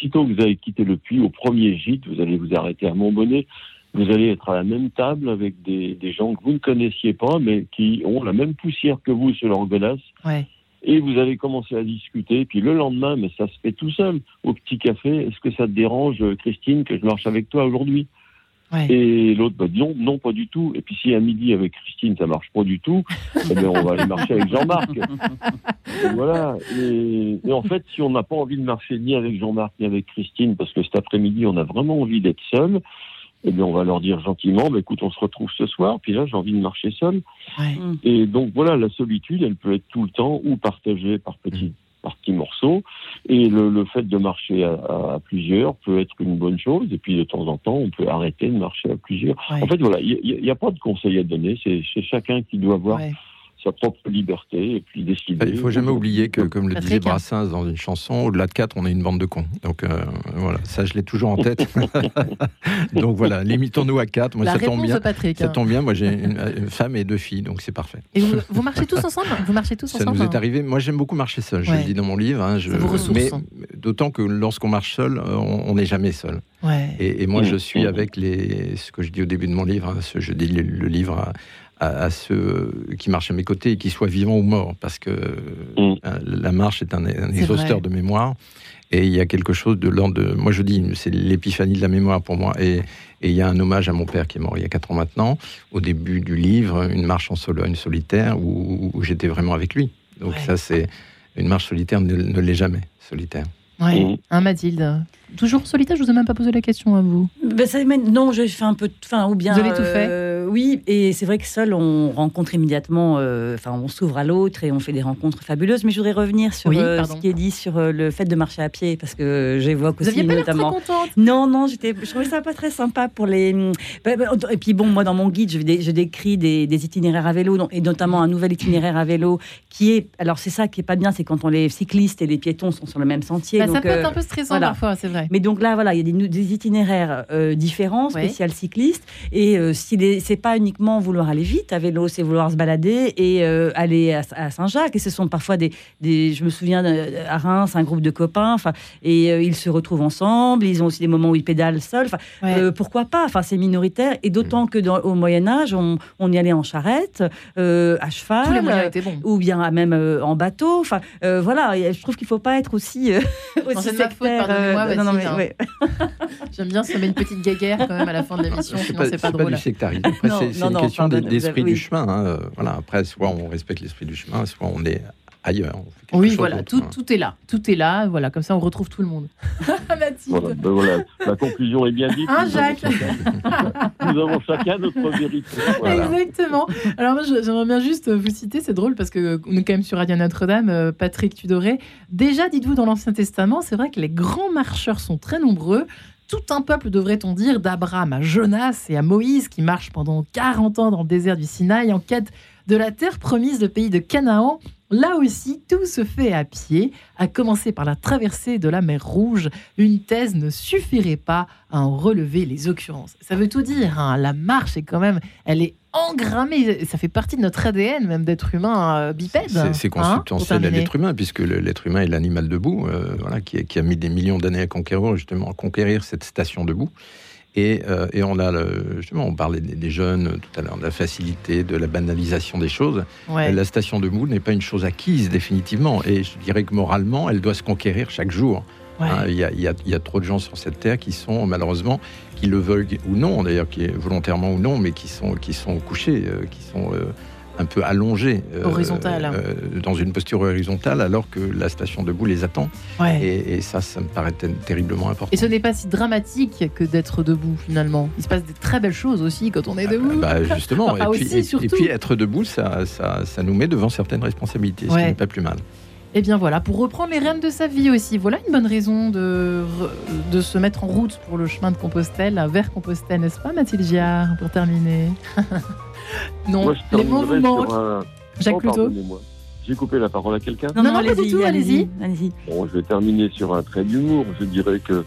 sitôt que vous avez quitté le puits, au premier gîte, vous allez vous arrêter à Montbonnet, vous allez être à la même table avec des, des gens que vous ne connaissiez pas, mais qui ont la même poussière que vous sur leur godasse. Ouais et vous allez commencer à discuter. Puis le lendemain, mais ça se fait tout seul, au petit café, est-ce que ça te dérange, Christine, que je marche avec toi aujourd'hui? Et l'autre, bah, non, non, pas du tout. Et puis si à midi avec Christine, ça marche pas du tout, eh bien, on va aller marcher avec Jean-Marc. voilà. Et, et, en fait, si on n'a pas envie de marcher ni avec Jean-Marc ni avec Christine, parce que cet après-midi, on a vraiment envie d'être seul, eh bien, on va leur dire gentiment, bah, écoute, on se retrouve ce soir, puis là, j'ai envie de marcher seul. Mm. Et donc, voilà, la solitude, elle peut être tout le temps ou partagée par petits, mm. par petits morceaux. Et le, le fait de marcher à, plusieurs peut être une bonne chose. Et puis, de temps en temps, on peut arrêter de marcher à plusieurs. En fait, voilà, il n'y a, pas de conseil à donner. C'est chacun qui doit voir sa propre liberté et puis décider. Il ne faut jamais oublier que, comme le disait Brassens dans une chanson, au-delà de quatre, on est une bande de cons. Donc euh, voilà, ça je l'ai toujours en tête. donc voilà, limitons-nous à quatre. Moi, ça tombe bien. ça hein. tombe bien. Moi, j'ai une, femme et deux filles, donc c'est parfait. Et vous, marchez tous ensemble? Vous marchez tous ensemble Ça nous est arrivé. Moi, j'aime beaucoup marcher seul. Je le dis dans mon livre. Hein, je, mais d'autant que lorsqu'on marche seul, euh, on n'est jamais seul. Ouais. Et, moi, je suis avec les, ce que je dis au début de mon livre. Hein, ce, je dis le, livre à, ceux qui marchent à mes côtés, qu'ils soient vivants ou morts, parce que mm. euh, la marche est un, exhausteur de mémoire. Et il y a quelque chose de l'ordre de. Moi, je dis, c'est l'épiphanie de la mémoire pour moi. Et, il y a un hommage à mon père qui est mort il y a quatre ans maintenant, au début du livre, une marche en Sologne solitaire, où, j'étais vraiment avec lui. Donc, ça, c'est. Une marche solitaire ne, l'est jamais solitaire. Oui, mm. hein, Mathilde? Toujours solitaire, je vous ai même pas posé la question à vous. Ben, ça, non, j'ai fait un peu, enfin, ou bien. Vous avez tout fait. Euh, oui, et c'est vrai que seul, on rencontre immédiatement, euh, enfin, on s'ouvre à l'autre et on fait des rencontres fabuleuses. Mais je voudrais revenir sur euh, ce qui est dit sur le fait de marcher à pied, parce que j'évoque aussi Vous notamment. Pas contente non, non, j'étais, je trouvais ça pas très sympa pour les. Bah, bah, et puis bon, moi, dans mon guide, je, je décris des, itinéraires à vélo, et notamment un nouvel itinéraire à vélo qui est. Alors, c'est ça qui est pas bien, c'est quand on les cyclistes et les piétons sont sur le même sentier. Ça peut être un peu stressant parfois, c'est vrai. Mais donc là, voilà, il y a des, des itinéraires différents, spécial cyclistes, et si c'est pas uniquement vouloir aller vite à vélo, c'est vouloir se balader et euh, aller à, Saint-Jacques. Et ce sont parfois des, des je me souviens à Reims, un groupe de copains, enfin, et euh, ils se retrouvent ensemble. Ils ont aussi des moments où ils pédalent seuls. Enfin, euh, pourquoi pas? Enfin, c'est minoritaire. Et d'autant que dans, au Moyen Âge, on, on, y allait en charrette, à cheval, ou bien même en bateau. Enfin, voilà. Je trouve qu'il faut pas être aussi aussi sectaire. J'aime bien se mettre une petite guéguerre quand même à la fin de l'émission, sinon c'est pas, pas, drôle. Après, c'est une question d'esprit du chemin. Hein. Voilà. Après, soit on respecte l'esprit du chemin, soit on est ailleurs. oui, voilà, tout, tout, est là. Tout est là. Voilà, comme ça, on retrouve tout le monde. Voilà, ben voilà, la conclusion est bien dite. Hein, Jacques Nous avons chacun notre vérité. Exactement. Alors, moi, j'aimerais bien juste vous citer. C'est drôle parce que est quand même sur Radio Notre-Dame. Euh, Patrick Tudoré. Déjà, dites-vous, dans l'Ancien Testament, c'est vrai que les grands marcheurs sont très nombreux tout un peuple, devrait-on dire, d'Abraham à Jonas et à Moïse, qui marchent pendant 40 ans dans le désert du Sinaï en quête de la terre promise, le pays de Canaan. Là aussi, tout se fait à pied, à commencer par la traversée de la mer Rouge. Une thèse ne suffirait pas à en relever les occurrences. Ça veut tout dire, hein. la marche est quand même, elle est engrammée, ça fait partie de notre ADN même d'être humain euh, bipède. C'est hein, consubstantiel à l'être humain, puisque l'être humain est l'animal debout, euh, voilà, qui, qui, a mis des millions d'années à conquérir justement à conquérir cette station debout. Et, euh, et, on a justement, on parlait des, jeunes tout à l'heure, de la facilité, de la banalisation des choses. La station de n'est pas une chose acquise définitivement. Et je dirais que moralement, elle doit se conquérir chaque jour. Hein, il y, y, a trop de gens sur cette terre qui sont malheureusement, qui le veulent ou non, d'ailleurs, qui volontairement ou non, mais qui sont, qui sont couchés, euh, qui sont euh, un peu allongés euh, dans une posture horizontale, alors que la station debout les attend. Et, ça, ça me paraît terriblement important. Et ce n'est pas si dramatique que d'être debout finalement. Il se passe des très belles choses aussi quand on est debout. Bah, justement. et, puis, et, puis, être debout, ça, ça, ça, nous met devant certaines responsabilités, ce qui n'est pas plus mal. Et eh bien voilà, pour reprendre les rênes de sa vie aussi, voilà une bonne raison de, de se mettre en route pour le chemin de Compostelle, vers Compostelle, n'est-ce pas Mathilde Giard, pour terminer? Non, les mots vous manquent. Jacques oh, J'ai coupé la parole à quelqu'un Non, non, non, pas du tout, allez-y. bon, je vais terminer sur un trait d'humour. Je dirais que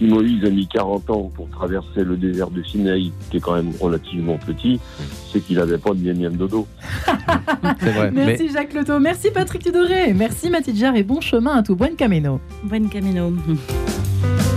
si Moïse a mis 40 ans pour traverser le désert de Sinaï, qui est quand même relativement petit, c'est qu'il n'avait pas de miam dodo. vrai, merci Jacques Loto, merci Patrick Tudoré, merci Mathilde et bon chemin à tout. Buen camino. Buen camino.